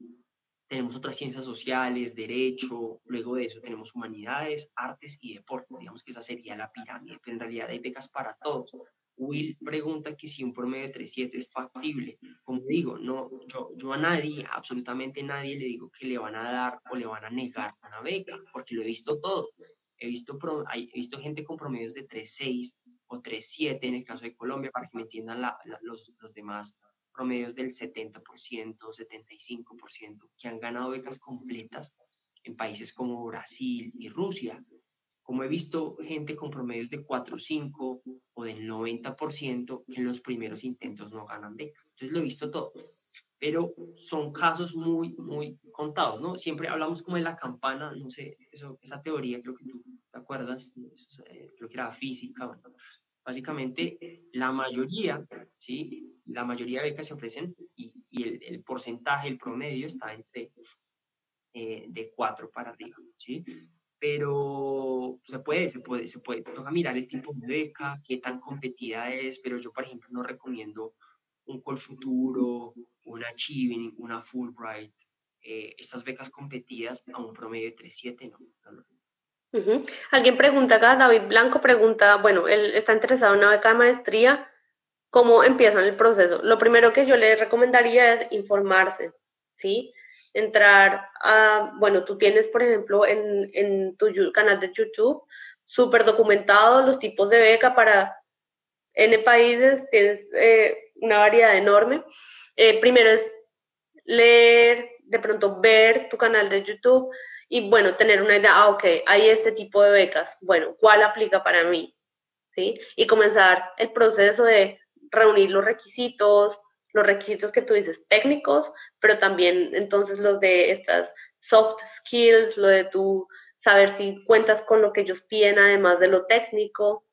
tenemos otras ciencias sociales, derecho, luego de eso tenemos humanidades, artes y deporte. Digamos que esa sería la pirámide, pero en realidad hay becas para todos. Will pregunta que si un promedio de 3.7 es factible. Como digo, no, yo, yo a nadie, absolutamente nadie, le digo que le van a dar o le van a negar una beca, porque lo he visto todo. He visto, he visto gente con promedios de 3.6 o 3.7 en el caso de Colombia, para que me entiendan los, los demás promedios del 70%, 75%, que han ganado becas completas en países como Brasil y Rusia. Como he visto gente con promedios de 4, 5 o del 90% que en los primeros intentos no ganan becas. Entonces lo he visto todo. Pero son casos muy, muy contados, ¿no? Siempre hablamos como de la campana, no sé, eso, esa teoría creo que tú te acuerdas, eh, creo que era física, bueno, Básicamente, la mayoría, ¿sí? La mayoría de becas se ofrecen y, el, porcentaje, el promedio está entre eh, de 4 para arriba, ¿sí? Pero se puede, se puede, se puede. Toca mirar el tipo de beca, qué tan competida es, pero yo, por ejemplo, no recomiendo un Col Futuro, una Achieving, una Fulbright, eh, estas becas competidas a un promedio de 3.7, no, no, no, Alguien pregunta acá, David Blanco pregunta, bueno, él está interesado en una beca de maestría, ¿cómo empiezan el proceso? Lo primero que yo le recomendaría es informarse, ¿sí? Entrar a, bueno, tú tienes, por ejemplo, en, tu canal de YouTube, súper documentado los tipos de beca para N países, tienes eh, una variedad enorme. Eh, primero es leer, de pronto ver tu canal de YouTube, y bueno, tener una idea, ah, ok, hay este tipo de becas, bueno, ¿cuál aplica para mí? ¿Sí? Y comenzar el proceso de reunir los requisitos, los requisitos que tú dices técnicos, pero también entonces los de estas soft skills, lo de tú saber si cuentas con lo que ellos piden además de lo técnico.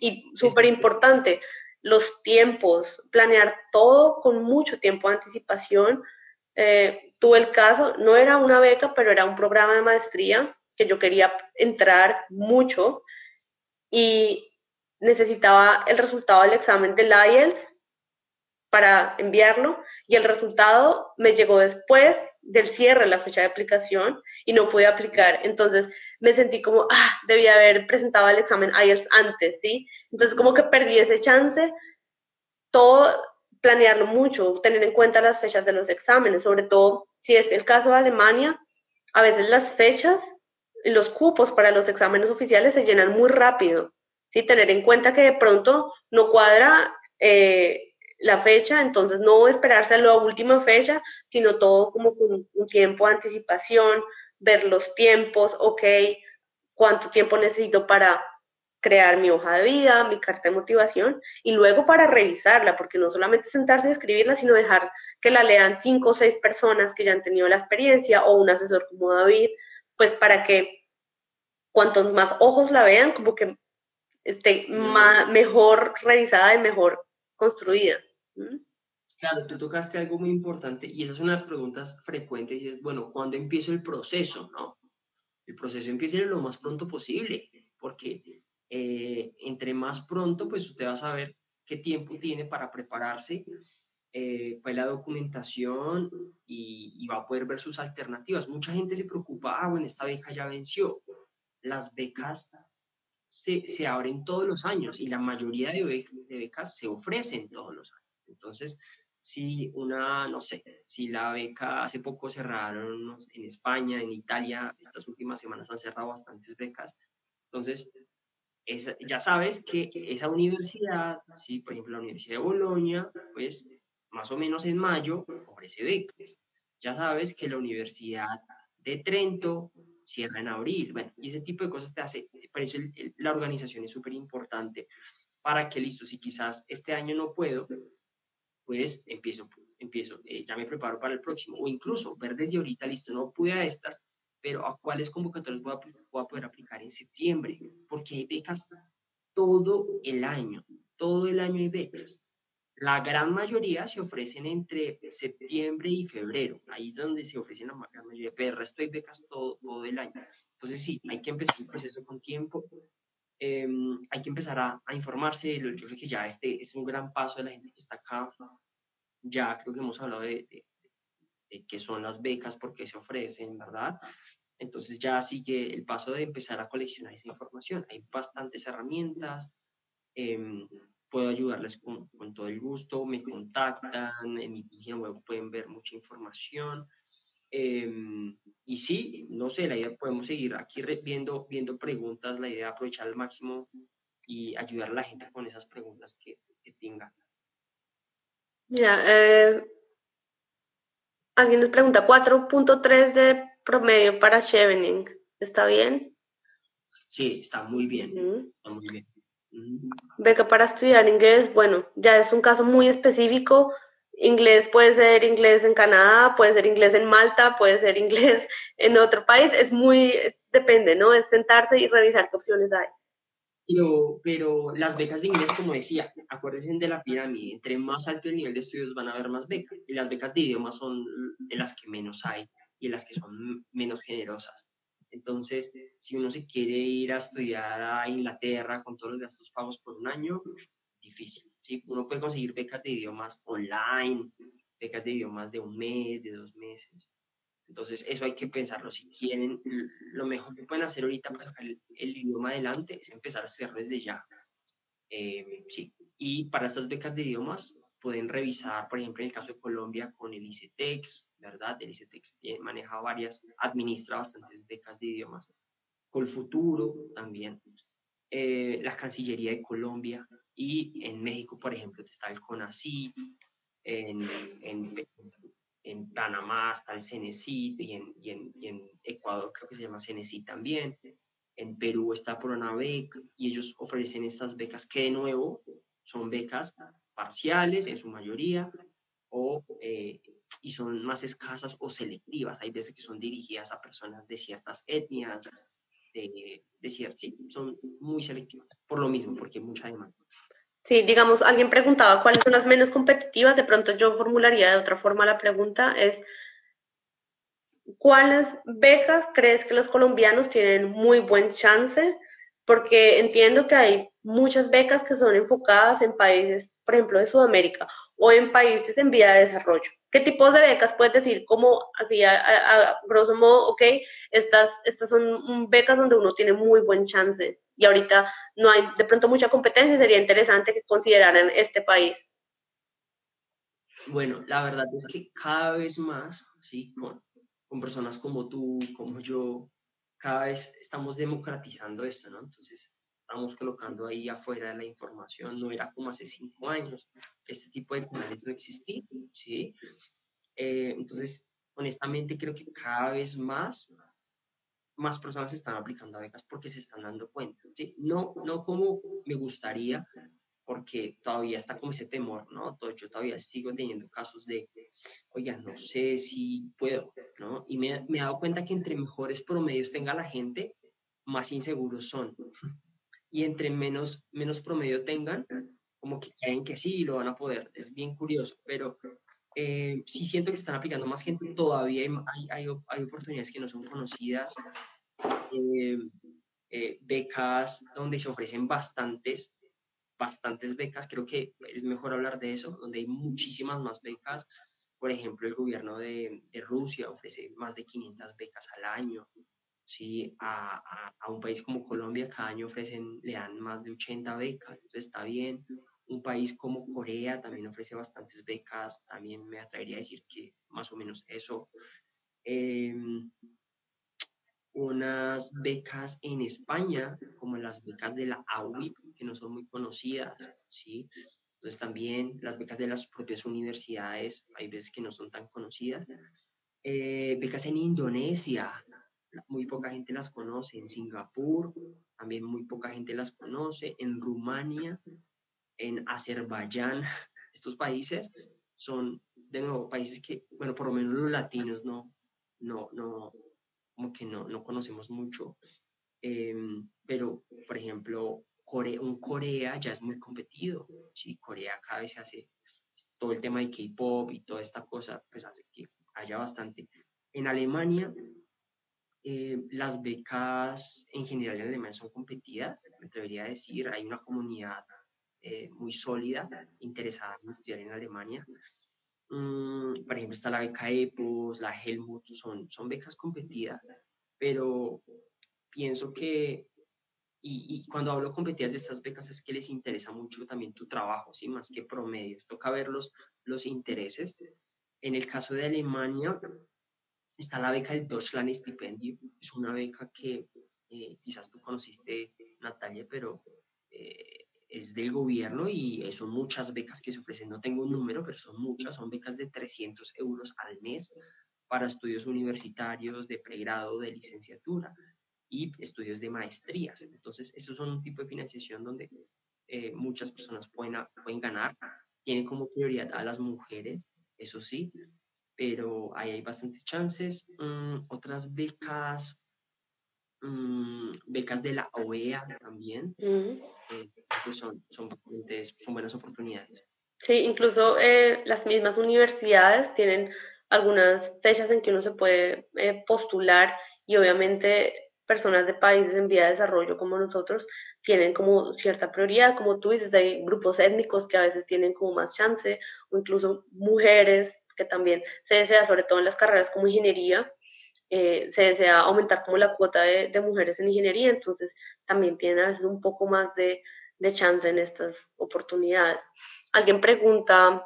Y súper importante, los tiempos, planear todo con mucho tiempo de anticipación. Eh, tuve el caso, no era una beca, pero era un programa de maestría que yo quería entrar mucho y necesitaba el resultado del examen del IELTS para enviarlo y el resultado me llegó después del cierre de la fecha de aplicación y no pude aplicar. Entonces me sentí como, ah, debía haber presentado el examen IELTS antes, ¿sí? Entonces como que perdí ese chance. Todo planearlo mucho, tener en cuenta las fechas de los exámenes, sobre todo si es el caso de Alemania, a veces las fechas los cupos para los exámenes oficiales se llenan muy rápido. ¿sí? Tener en cuenta que de pronto no cuadra eh, la fecha, entonces no esperarse a la última fecha, sino todo como con un tiempo de anticipación, ver los tiempos, ok, cuánto tiempo necesito para crear mi hoja de vida, mi carta de motivación y luego para revisarla, porque no solamente sentarse y escribirla, sino dejar que la lean cinco o seis personas que ya han tenido la experiencia o un asesor como David, pues para que cuantos más ojos la vean, como que esté mejor revisada y mejor construida. Claro, tú tocaste algo muy importante y esas son las preguntas frecuentes y es, bueno, ¿cuándo empiezo el proceso? No? El proceso empieza lo más pronto posible, porque eh, entre más pronto, pues usted va a saber qué tiempo tiene para prepararse, eh, cuál es la documentación y, va a poder ver sus alternativas. Mucha gente se preocupa, ah, bueno, esta beca ya venció. Las becas se, se abren todos los años y la mayoría de, de becas se ofrecen todos los años. Entonces, si una, no sé, si la beca hace poco cerraron en España, en Italia, estas últimas semanas han cerrado bastantes becas. Entonces, ya sabes que esa universidad, ¿sí? por ejemplo la Universidad de Bolonia, pues más o menos en mayo ofrece becas. Ya sabes que la Universidad de Trento, cierra en abril, bueno, y ese tipo de cosas te hace, por eso la organización es súper importante para que, listo, si quizás este año no puedo, pues empiezo, empiezo, eh, ya me preparo para el próximo, o incluso ver desde ahorita, listo, no pude a estas, pero a cuáles convocatorias voy a, voy a poder aplicar en septiembre, porque hay becas todo el año, todo el año hay becas. La gran mayoría se ofrecen entre septiembre y febrero. Ahí es donde se ofrecen la gran mayoría, pero el resto hay becas todo, todo el año. Entonces sí, hay que empezar el proceso con tiempo. Em, hay que empezar a, a, informarse. Yo creo que ya este es un gran paso de la gente que está acá. Ya creo que hemos hablado de, de, qué son las becas, por qué se ofrecen, ¿verdad? Entonces ya sigue el paso de empezar a coleccionar esa información. Hay bastantes herramientas. Eh, puedo ayudarles con, con, todo el gusto, me contactan, en mi página web pueden ver mucha información. Em, y sí, no sé, la idea podemos seguir aquí viendo, viendo preguntas, la idea aprovechar al máximo y ayudar a la gente con esas preguntas que, que tengan. Mira, eh, alguien nos pregunta, 4.3 de promedio para Chevening, ¿está bien? Sí, está muy bien, está muy bien. Beca para estudiar inglés, bueno, ya es un caso muy específico. Inglés puede ser inglés en Canadá, puede ser inglés en Malta, puede ser *laughs* inglés en otro país. Es muy, depende, ¿no? Es sentarse y revisar qué opciones hay. Pero, pero las becas de inglés, como decía, acuérdense de la pirámide, entre más alto el nivel de estudios van a haber más becas. Y las becas de idiomas son de las que menos hay y las que son menos generosas. Entonces, si uno se quiere ir a estudiar a Inglaterra con todos los gastos pagos por un año, difícil. ¿sí? Uno puede conseguir becas de idiomas online, becas de idiomas de un mes, de dos meses. Entonces, eso hay que pensarlo. Si quieren, lo mejor que pueden hacer ahorita para sacar el, idioma adelante es empezar a estudiar desde ya. Eh, sí. Y para estas becas de idiomas, pueden revisar, por ejemplo, en el caso de Colombia con el ICETEX, ¿verdad? El ICETEX maneja varias, administra bastantes becas de idiomas. Con el futuro también. Eh, la Cancillería de Colombia y en México, por ejemplo, está el CONACYT, en, en, en Panamá está el CENECIT y en, y, en, y en, Ecuador creo que se llama CENECIT también. En Perú está Pronabec y ellos ofrecen estas becas que de nuevo son becas parciales en su mayoría o, eh, y son más escasas o selectivas. Hay veces que son dirigidas a personas de ciertas etnias, de, de ciertas, sí, son muy selectivas, por lo mismo, porque hay mucha demanda. Sí, digamos, alguien preguntaba cuáles son las menos competitivas, de pronto yo formularía de otra forma la pregunta, es ¿cuáles becas crees que los colombianos tienen muy buen chance? Porque entiendo que hay muchas becas que son enfocadas en países por ejemplo, de Sudamérica o en países en vía de desarrollo? ¿Qué tipos de becas puedes decir como así a, grosso modo, ok, estas, estas son becas donde uno tiene muy buen chance y ahorita no hay de pronto mucha competencia, sería interesante que consideraran este país? Bueno, la verdad es que cada vez más, ¿sí? con, con personas como tú, como yo, cada vez estamos democratizando esto, ¿no? Entonces, estamos colocando ahí afuera la información, no era como hace cinco años, este tipo de canales no existían, ¿sí? Eh, entonces, honestamente creo que cada vez más, más personas están aplicando a becas porque se están dando cuenta, ¿sí? No, no como me gustaría, porque todavía está como ese temor, ¿no? Yo todavía sigo teniendo casos de, oiga, no sé si puedo, ¿no? Y me, me he dado cuenta que entre mejores promedios tenga la gente, más inseguros son y entre menos, menos promedio tengan, como que creen que sí lo van a poder. Es bien curioso, pero eh, sí siento que están aplicando más gente. Todavía hay, hay, hay oportunidades que no son conocidas. Eh, eh, becas donde se ofrecen bastantes, bastantes becas. Creo que es mejor hablar de eso, donde hay muchísimas más becas. Por ejemplo, el gobierno de, de Rusia ofrece más de 500 becas al año. ¿Sí? A, a, un país como Colombia cada año ofrecen, le dan más de 80 becas, entonces está bien. Un país como Corea también ofrece bastantes becas, también me atrevería a decir que más o menos eso. Em, unas becas en España, como las becas de la AUIP, que no son muy conocidas, ¿sí? Entonces también las becas de las propias universidades, hay veces que no son tan conocidas. Eh, becas en Indonesia, muy poca gente las conoce. En Singapur también muy poca gente las conoce. En Rumania, en Azerbaiyán, *laughs* estos países son de nuevo países que, bueno, por lo menos los latinos no, no, no, como que no, no conocemos mucho. Em, pero, por ejemplo, Corea, un Corea ya es muy competido. Sí, Corea cada vez se hace todo el tema de K-pop y toda esta cosa, pues hace que haya bastante. En Alemania, eh, las becas en general en Alemania son competidas, me atrevería a decir, hay una comunidad eh, muy sólida interesada en estudiar en Alemania. Mm, por ejemplo, está la beca EPOS, la Helmut, son, son becas competidas, pero pienso que, y, cuando hablo competidas de estas becas es que les interesa mucho también tu trabajo, ¿sí? más que promedios, toca ver los, los intereses. En el caso de Alemania, está la beca del Deutschland Stipendium, es una beca que eh, quizás tú conociste, Natalia, pero eh, es del gobierno y son muchas becas que se ofrecen. No tengo un número, pero son muchas. Son becas de 300 euros al mes para estudios universitarios de pregrado, de licenciatura y estudios de maestrías. Entonces, esos son un tipo de financiación donde eh, muchas personas pueden, pueden ganar. Tienen como prioridad a las mujeres, eso sí, pero ahí hay bastantes chances. Mm, otras becas, mm, becas de la OEA también, eh, son, son, son, buenas oportunidades. Sí, incluso eh, las mismas universidades tienen algunas fechas en que uno se puede postular y obviamente personas de países en vía de desarrollo como nosotros tienen como cierta prioridad, como tú dices, hay grupos étnicos que a veces tienen como más chance, o incluso mujeres que también se desea, sobre todo en las carreras como ingeniería, eh, se desea aumentar como la cuota de, mujeres en ingeniería, entonces también tienen a veces un poco más de, de chance en estas oportunidades. Alguien pregunta,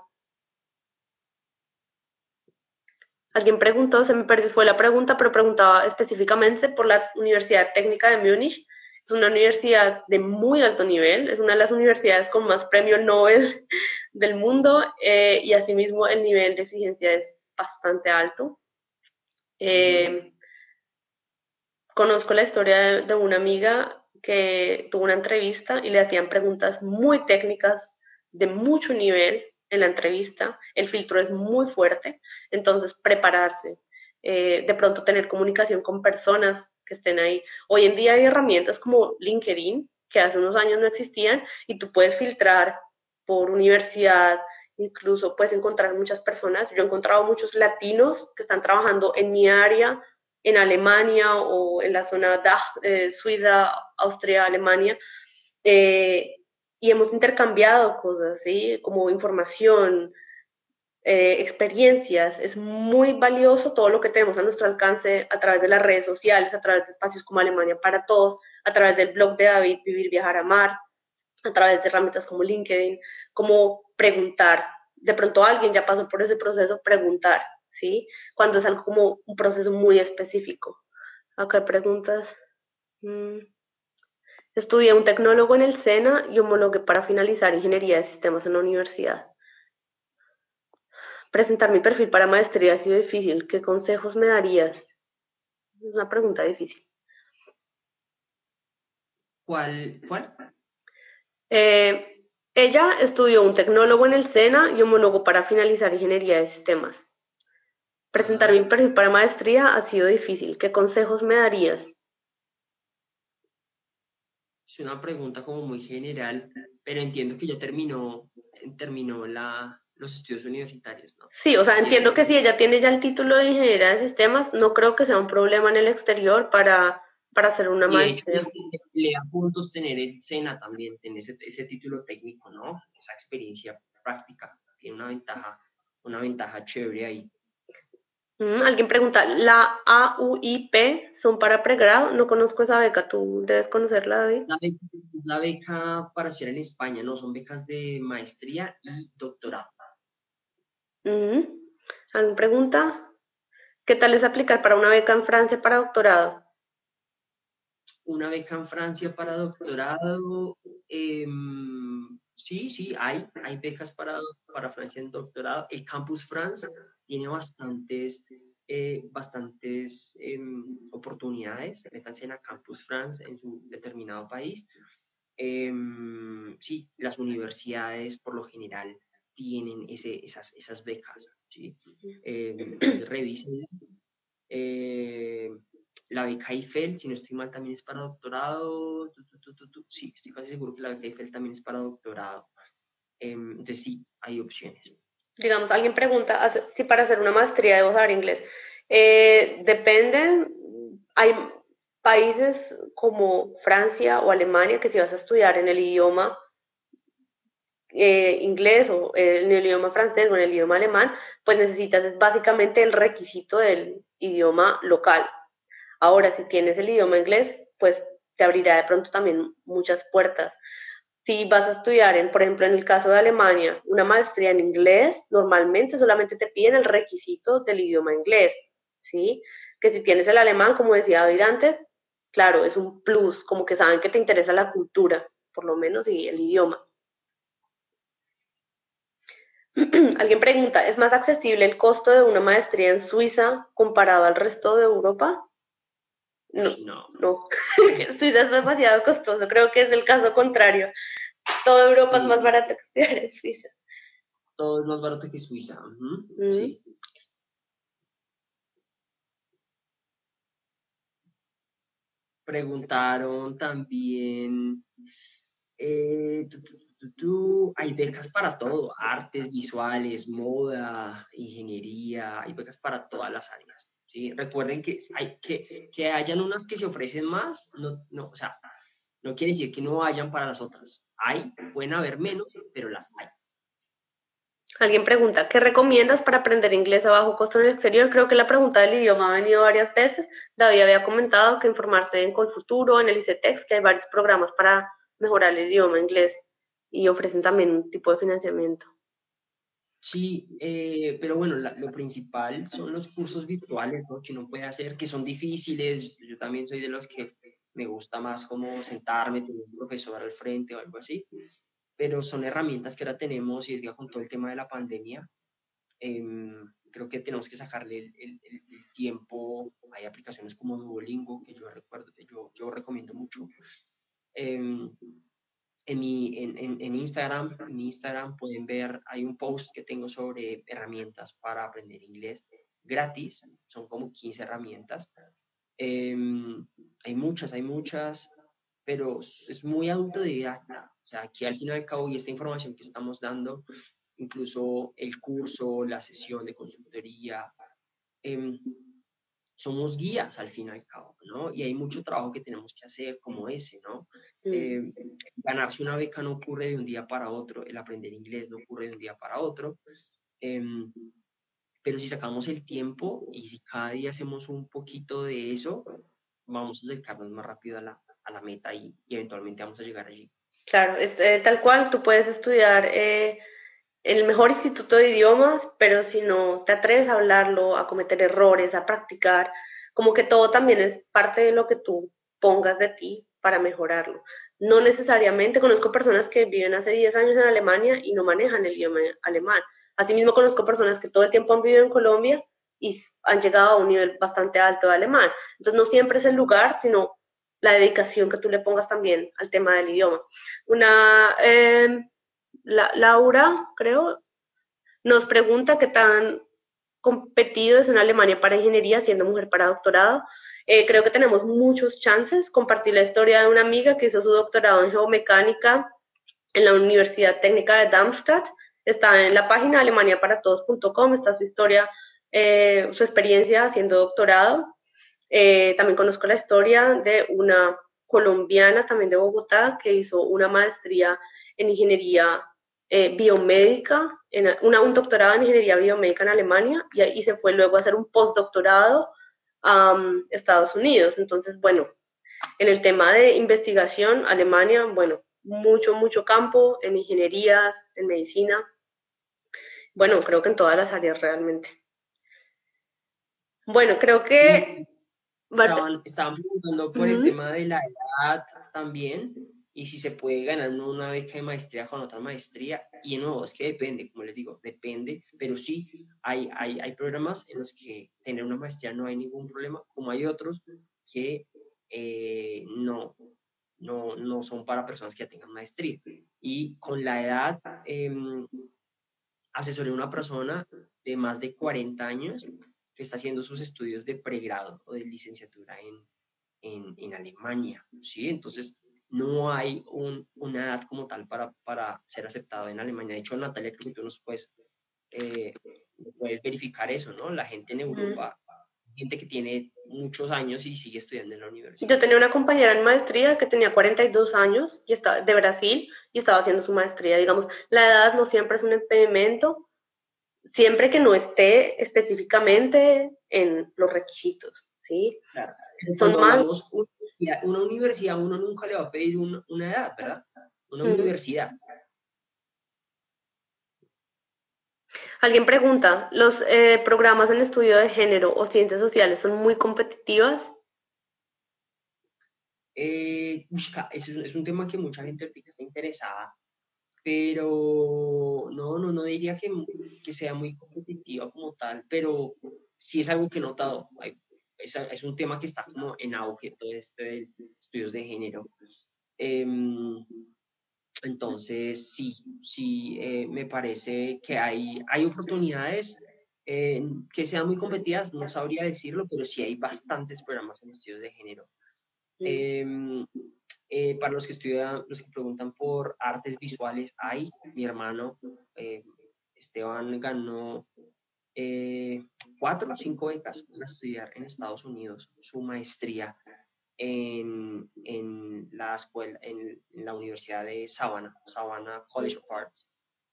Alguien preguntó, se me perdió, la pregunta, pero preguntaba específicamente por la Universidad Técnica de Múnich. Es una universidad de muy alto nivel, es una de las universidades con más premio Nobel *laughs* del mundo eh, y asimismo el nivel de exigencia es bastante alto. Eh, conozco la historia de, una amiga que tuvo una entrevista y le hacían preguntas muy técnicas de mucho nivel en la entrevista, el filtro es muy fuerte, entonces prepararse, eh, de pronto tener comunicación con personas que estén ahí. Hoy en día hay herramientas como LinkedIn, que hace unos años no existían, y tú puedes filtrar por universidad, incluso puedes encontrar muchas personas. Yo he encontrado muchos latinos que están trabajando en mi área, en Alemania o en la zona DACH, eh, Suiza, Austria, Alemania, eh, y hemos intercambiado cosas, ¿sí? Como información, eh, experiencias. Es muy valioso todo lo que tenemos a nuestro alcance a través de las redes sociales, a través de espacios como Alemania para Todos, a través del blog de David, Vivir, Viajar, Amar, a través de herramientas como LinkedIn, como preguntar. De pronto alguien ya pasó por ese proceso, preguntar, ¿sí? Cuando es algo como un proceso muy específico. Acá preguntas. Mm. Estudié un tecnólogo en el SENA y homologué para finalizar ingeniería de sistemas en la universidad. Presentar mi perfil para maestría ha sido difícil. ¿Qué consejos me darías? Es una pregunta difícil. ¿Cuál? Eh, ella estudió un tecnólogo en el SENA y homologo para finalizar ingeniería de sistemas. Presentar mi perfil para maestría ha sido difícil. ¿Qué consejos me darías? es una pregunta como muy general, pero entiendo que ya terminó, terminó la, los estudios universitarios, ¿no? Sí, o sea, entiendo que si ella tiene ya el título de ingeniería de sistemas, no creo que sea un problema en el exterior para, para hacer una maestría. Le da puntos tener el SENA también, tener ese, ese título técnico, ¿no? Esa experiencia práctica, tiene una ventaja, una ventaja chévere ahí. Mm, alguien pregunta, ¿la AUIP son para pregrado? No conozco esa beca, ¿tú debes conocerla, David? La beca, es la beca para estudiar en España, no, son becas de maestría y doctorado. ¿Alguien pregunta? ¿Qué tal es aplicar para una beca en Francia para doctorado? Una beca en Francia para doctorado, em, sí, sí, hay, hay becas para, para Francia en doctorado. El Campus France tiene bastantes eh, bastantes em, oportunidades, métanse en la Campus France en su determinado país. Em, sí, las universidades por lo general tienen ese, esas, esas becas, ¿sí? *clears throat* Revisen. Eh, la beca Eiffel, si no estoy mal, también es para doctorado. sí, estoy casi seguro que la beca Eiffel también es para doctorado. entonces sí, hay opciones digamos, alguien pregunta si para hacer una maestría debo saber inglés. Eh, depende, hay países como Francia o Alemania que si vas a estudiar en el idioma eh, inglés o en el idioma francés o en el idioma alemán, pues necesitas básicamente el requisito del idioma local. Ahora, si tienes el idioma inglés, pues te abrirá de pronto también muchas puertas. Si vas a estudiar, por ejemplo, en el caso de Alemania, una maestría en inglés, normalmente solamente te piden el requisito del idioma inglés, ¿sí? Que si tienes el alemán, como decía David antes, claro, es un plus, como que saben que te interesa la cultura, por lo menos, y el idioma. *clears throat* Alguien pregunta, ¿es más accesible el costo de una maestría en Suiza comparado al resto de Europa? No, no. no. *laughs* Suiza es demasiado costoso, creo que es el caso contrario. Toda Europa es más barato que estudiar en Suiza. Todo es más barato que Suiza. Sí. Preguntaron también, eh, hay becas para todo, artes visuales, moda, ingeniería, hay becas para todas las áreas. Recuerden que, hay, que, que hayan unas que se ofrecen más, no, no, o sea, no quiere decir que no hayan para las otras. Hay, pueden haber menos, pero las hay. Alguien pregunta, ¿qué recomiendas para aprender inglés a bajo costo en el exterior? Creo que la pregunta del idioma ha venido varias veces. David había comentado que informarse en Colfuturo, en el ICETEX, que hay varios programas para mejorar el idioma inglés y ofrecen también un tipo de financiamiento. Sí, eh, pero bueno, lo principal son los cursos virtuales que uno puede hacer, que son difíciles. Yo también soy de los que me gusta más como sentarme, tener un profesor al frente o algo así, pero son herramientas que ahora tenemos y con todo el tema de la pandemia, em, creo que tenemos que sacarle el, tiempo. Hay aplicaciones como Duolingo que yo recuerdo, yo, yo recomiendo mucho. Em, en mi en, en, Instagram, en mi Instagram pueden ver, hay un post que tengo sobre herramientas para aprender inglés gratis, son como 15 herramientas. Em, hay muchas, hay muchas, pero es muy autodidacta. O sea, aquí al fin y al cabo, y esta información que estamos dando, incluso el curso, la sesión de consultoría, eh, somos guías al fin y al cabo, ¿no? Y hay mucho trabajo que tenemos que hacer como ese, ¿no? Mm. Eh, ganarse una beca no ocurre de un día para otro, el aprender inglés no ocurre de un día para otro, em, pero si sacamos el tiempo y si cada día hacemos un poquito de eso, vamos a acercarnos más rápido a la, a la meta y, eventualmente vamos a llegar allí. Claro, es, eh, tal cual, tú puedes estudiar eh, el mejor instituto de idiomas, pero si no te atreves a hablarlo, a cometer errores, a practicar, como que todo también es parte de lo que tú pongas de ti para mejorarlo. No necesariamente conozco personas que viven hace 10 años en Alemania y no manejan el idioma alemán. Asimismo conozco personas que todo el tiempo han vivido en Colombia y han llegado a un nivel bastante alto de alemán. Entonces no siempre es el lugar, sino la dedicación que tú le pongas también al tema del idioma. Una eh, Laura, creo, nos pregunta qué tan competido es en Alemania para ingeniería siendo mujer para doctorado. Eh, creo que tenemos muchos chances. Compartir la historia de una amiga que hizo su doctorado en geomecánica en la Universidad Técnica de Darmstadt. Está en la página alemaniaparatodos.com, está su historia, eh, su experiencia haciendo doctorado. Eh, también conozco la historia de una colombiana, también de Bogotá, que hizo una maestría en ingeniería eh, biomédica, en una, un doctorado en ingeniería biomédica en Alemania y, y se fue luego a hacer un postdoctorado a Estados Unidos. Entonces, bueno, en el tema de investigación, Alemania, bueno, mucho, mucho campo en ingenierías, en medicina. Bueno, creo que en todas las áreas realmente. Bueno, creo que... Estaban, preguntando por el tema de la edad también. Y si se puede ganar una beca de maestría con otra maestría. Y nuevo, es que depende, como les digo, depende, pero sí hay, hay, hay programas en los que tener una maestría no hay ningún problema, como hay otros que eh, no, no, no son para personas que ya tengan maestría. Y con la edad, eh, asesoré a una persona de más de 40 años que está haciendo sus estudios de pregrado o de licenciatura en, en, en Alemania, ¿sí? Entonces, no hay un, una edad como tal para, para ser aceptado en Alemania. De hecho, Natalia, creo que tú nos puedes, eh, puedes verificar eso, ¿no? La gente en Europa, gente que tiene muchos años y sigue estudiando en la universidad. Yo tenía una compañera en maestría que tenía 42 años y está, de Brasil y estaba haciendo su maestría. Digamos, la edad no siempre es un impedimento, siempre que no esté específicamente en los requisitos, ¿sí? Claro. Son más... Una universidad, uno nunca le va a pedir una edad, ¿verdad? Una universidad. Alguien pregunta, ¿los eh, programas en estudio de género o ciencias sociales son muy competitivas? Eh, es, un tema que mucha gente está interesada, pero no, no, no diría que, que sea muy competitiva como tal, pero sí es algo que he notado. Es, es, un tema que está como en auge, todo esto de estudios de género. Em, entonces, sí, sí, eh, me parece que hay, hay oportunidades eh, que sean muy competidas, no sabría decirlo, pero sí hay bastantes programas en estudios de género. Em, eh, para los que estudian, los que preguntan por artes visuales, hay, mi hermano Esteban ganó cuatro o cinco becas para estudiar en Estados Unidos su maestría en, en la escuela, en, la Universidad de Savannah, Savannah College of Arts,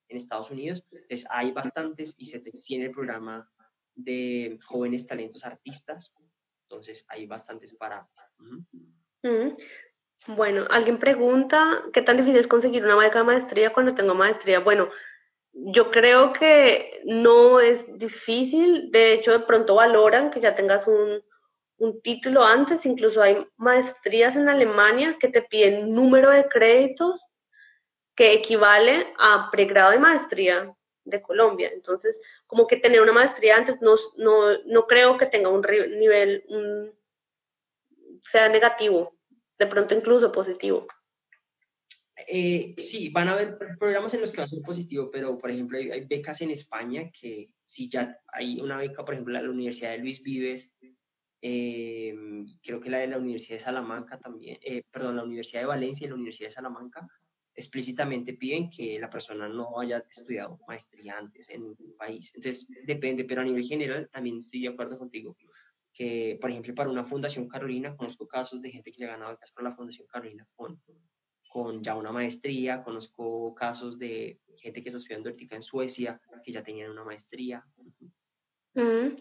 en Estados Unidos. Entonces hay bastantes y se tiene el programa de jóvenes talentos artistas. Entonces hay bastantes para. Mm. Bueno, alguien pregunta, ¿qué tan difícil es conseguir una beca de maestría cuando tengo maestría? Bueno, yo creo que no es difícil, de hecho de pronto valoran que ya tengas un, un título antes, incluso hay maestrías en Alemania que te piden número de créditos que equivale a pregrado de maestría de Colombia. Entonces, como que tener una maestría antes no, no, creo que tenga un nivel, sea negativo, de pronto incluso positivo. Eh, sí, van a haber programas en los que va a ser positivo, pero por ejemplo hay, hay becas en España que si ya hay una beca, por ejemplo, en la Universidad de Luis Vives, eh, creo que la de la Universidad de Salamanca también, eh, perdón, la Universidad de Valencia y la Universidad de Salamanca explícitamente piden que la persona no haya estudiado maestría antes en un país. Entonces, depende, pero a nivel general también estoy de acuerdo contigo que, por ejemplo, para una Fundación Carolina, conozco casos de gente que se ha ganado becas para la Fundación Carolina con, con ya una maestría, conozco casos de gente que está estudiando ética en Suecia, que ya tenían una maestría. Mm,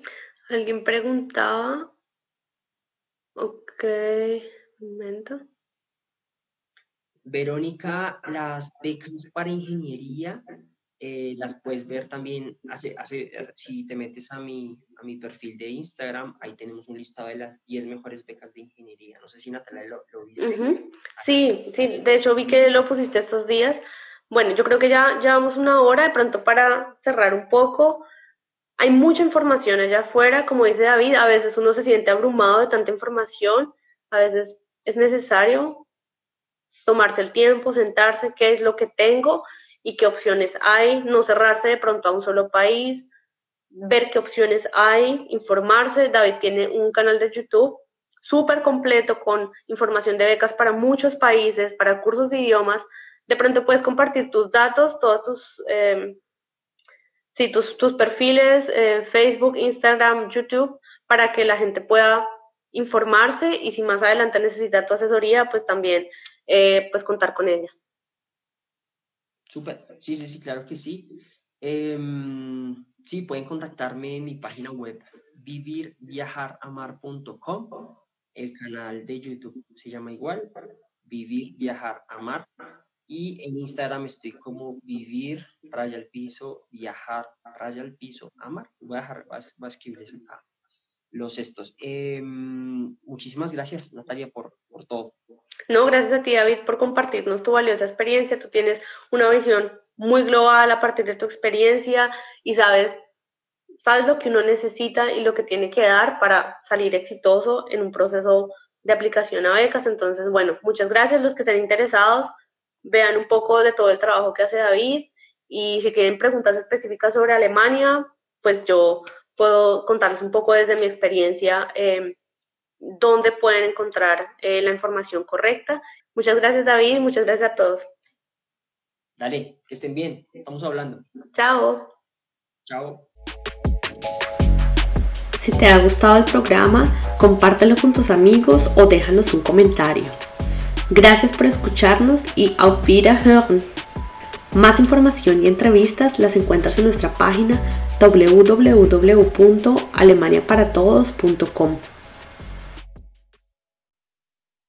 alguien preguntaba Ok, un momento. Verónica, las becas para ingeniería eh, las puedes ver también, hace, hace, si te metes a mi, a mi perfil de Instagram, ahí tenemos un listado de las 10 mejores becas de ingeniería. No sé si Natalia lo, lo viste. Sí, sí, de hecho vi que lo pusiste estos días. Bueno, yo creo que ya llevamos una hora de pronto para cerrar un poco. Hay mucha información allá afuera, como dice David, a veces uno se siente abrumado de tanta información, a veces es necesario tomarse el tiempo, sentarse, qué es lo que tengo y qué opciones hay, no cerrarse de pronto a un solo país, ver qué opciones hay, informarse. David tiene un canal de YouTube súper completo con información de becas para muchos países, para cursos de idiomas. De pronto puedes compartir tus datos, todos tus... Eh, sí, tus, tus perfiles, eh, Facebook, Instagram, YouTube, para que la gente pueda informarse y si más adelante necesita tu asesoría, pues también eh, pues contar con ella. Súper, sí, sí, sí, claro que sí. Em, sí, pueden contactarme en mi página web vivirviajaramar.com. El canal de YouTube se llama igual, Vivir, Viajar, Amar. Y en Instagram estoy como vivir, raya al piso, viajar, raya al piso, amar. Voy a dejar, vas, a escribirles acá los estos. Em, muchísimas gracias, Natalia, por, por todo. No, gracias a ti, David, por compartirnos tu valiosa experiencia. Tú tienes una visión muy global a partir de tu experiencia y sabes, sabes lo que uno necesita y lo que tiene que dar para salir exitoso en un proceso de aplicación a becas. Entonces, bueno, muchas gracias. Los que estén interesados, vean un poco de todo el trabajo que hace David y si tienen preguntas específicas sobre Alemania, pues yo puedo contarles un poco desde mi experiencia eh, dónde pueden encontrar eh, la información correcta. Muchas gracias David, muchas gracias a todos. Dale, que estén bien, estamos hablando. Chao. Chao. Si te ha gustado el programa, compártelo con tus amigos o déjanos un comentario. Gracias por escucharnos y auf Wiederhören. Más información y entrevistas las encuentras en nuestra página www.alemaniaparatodos.com.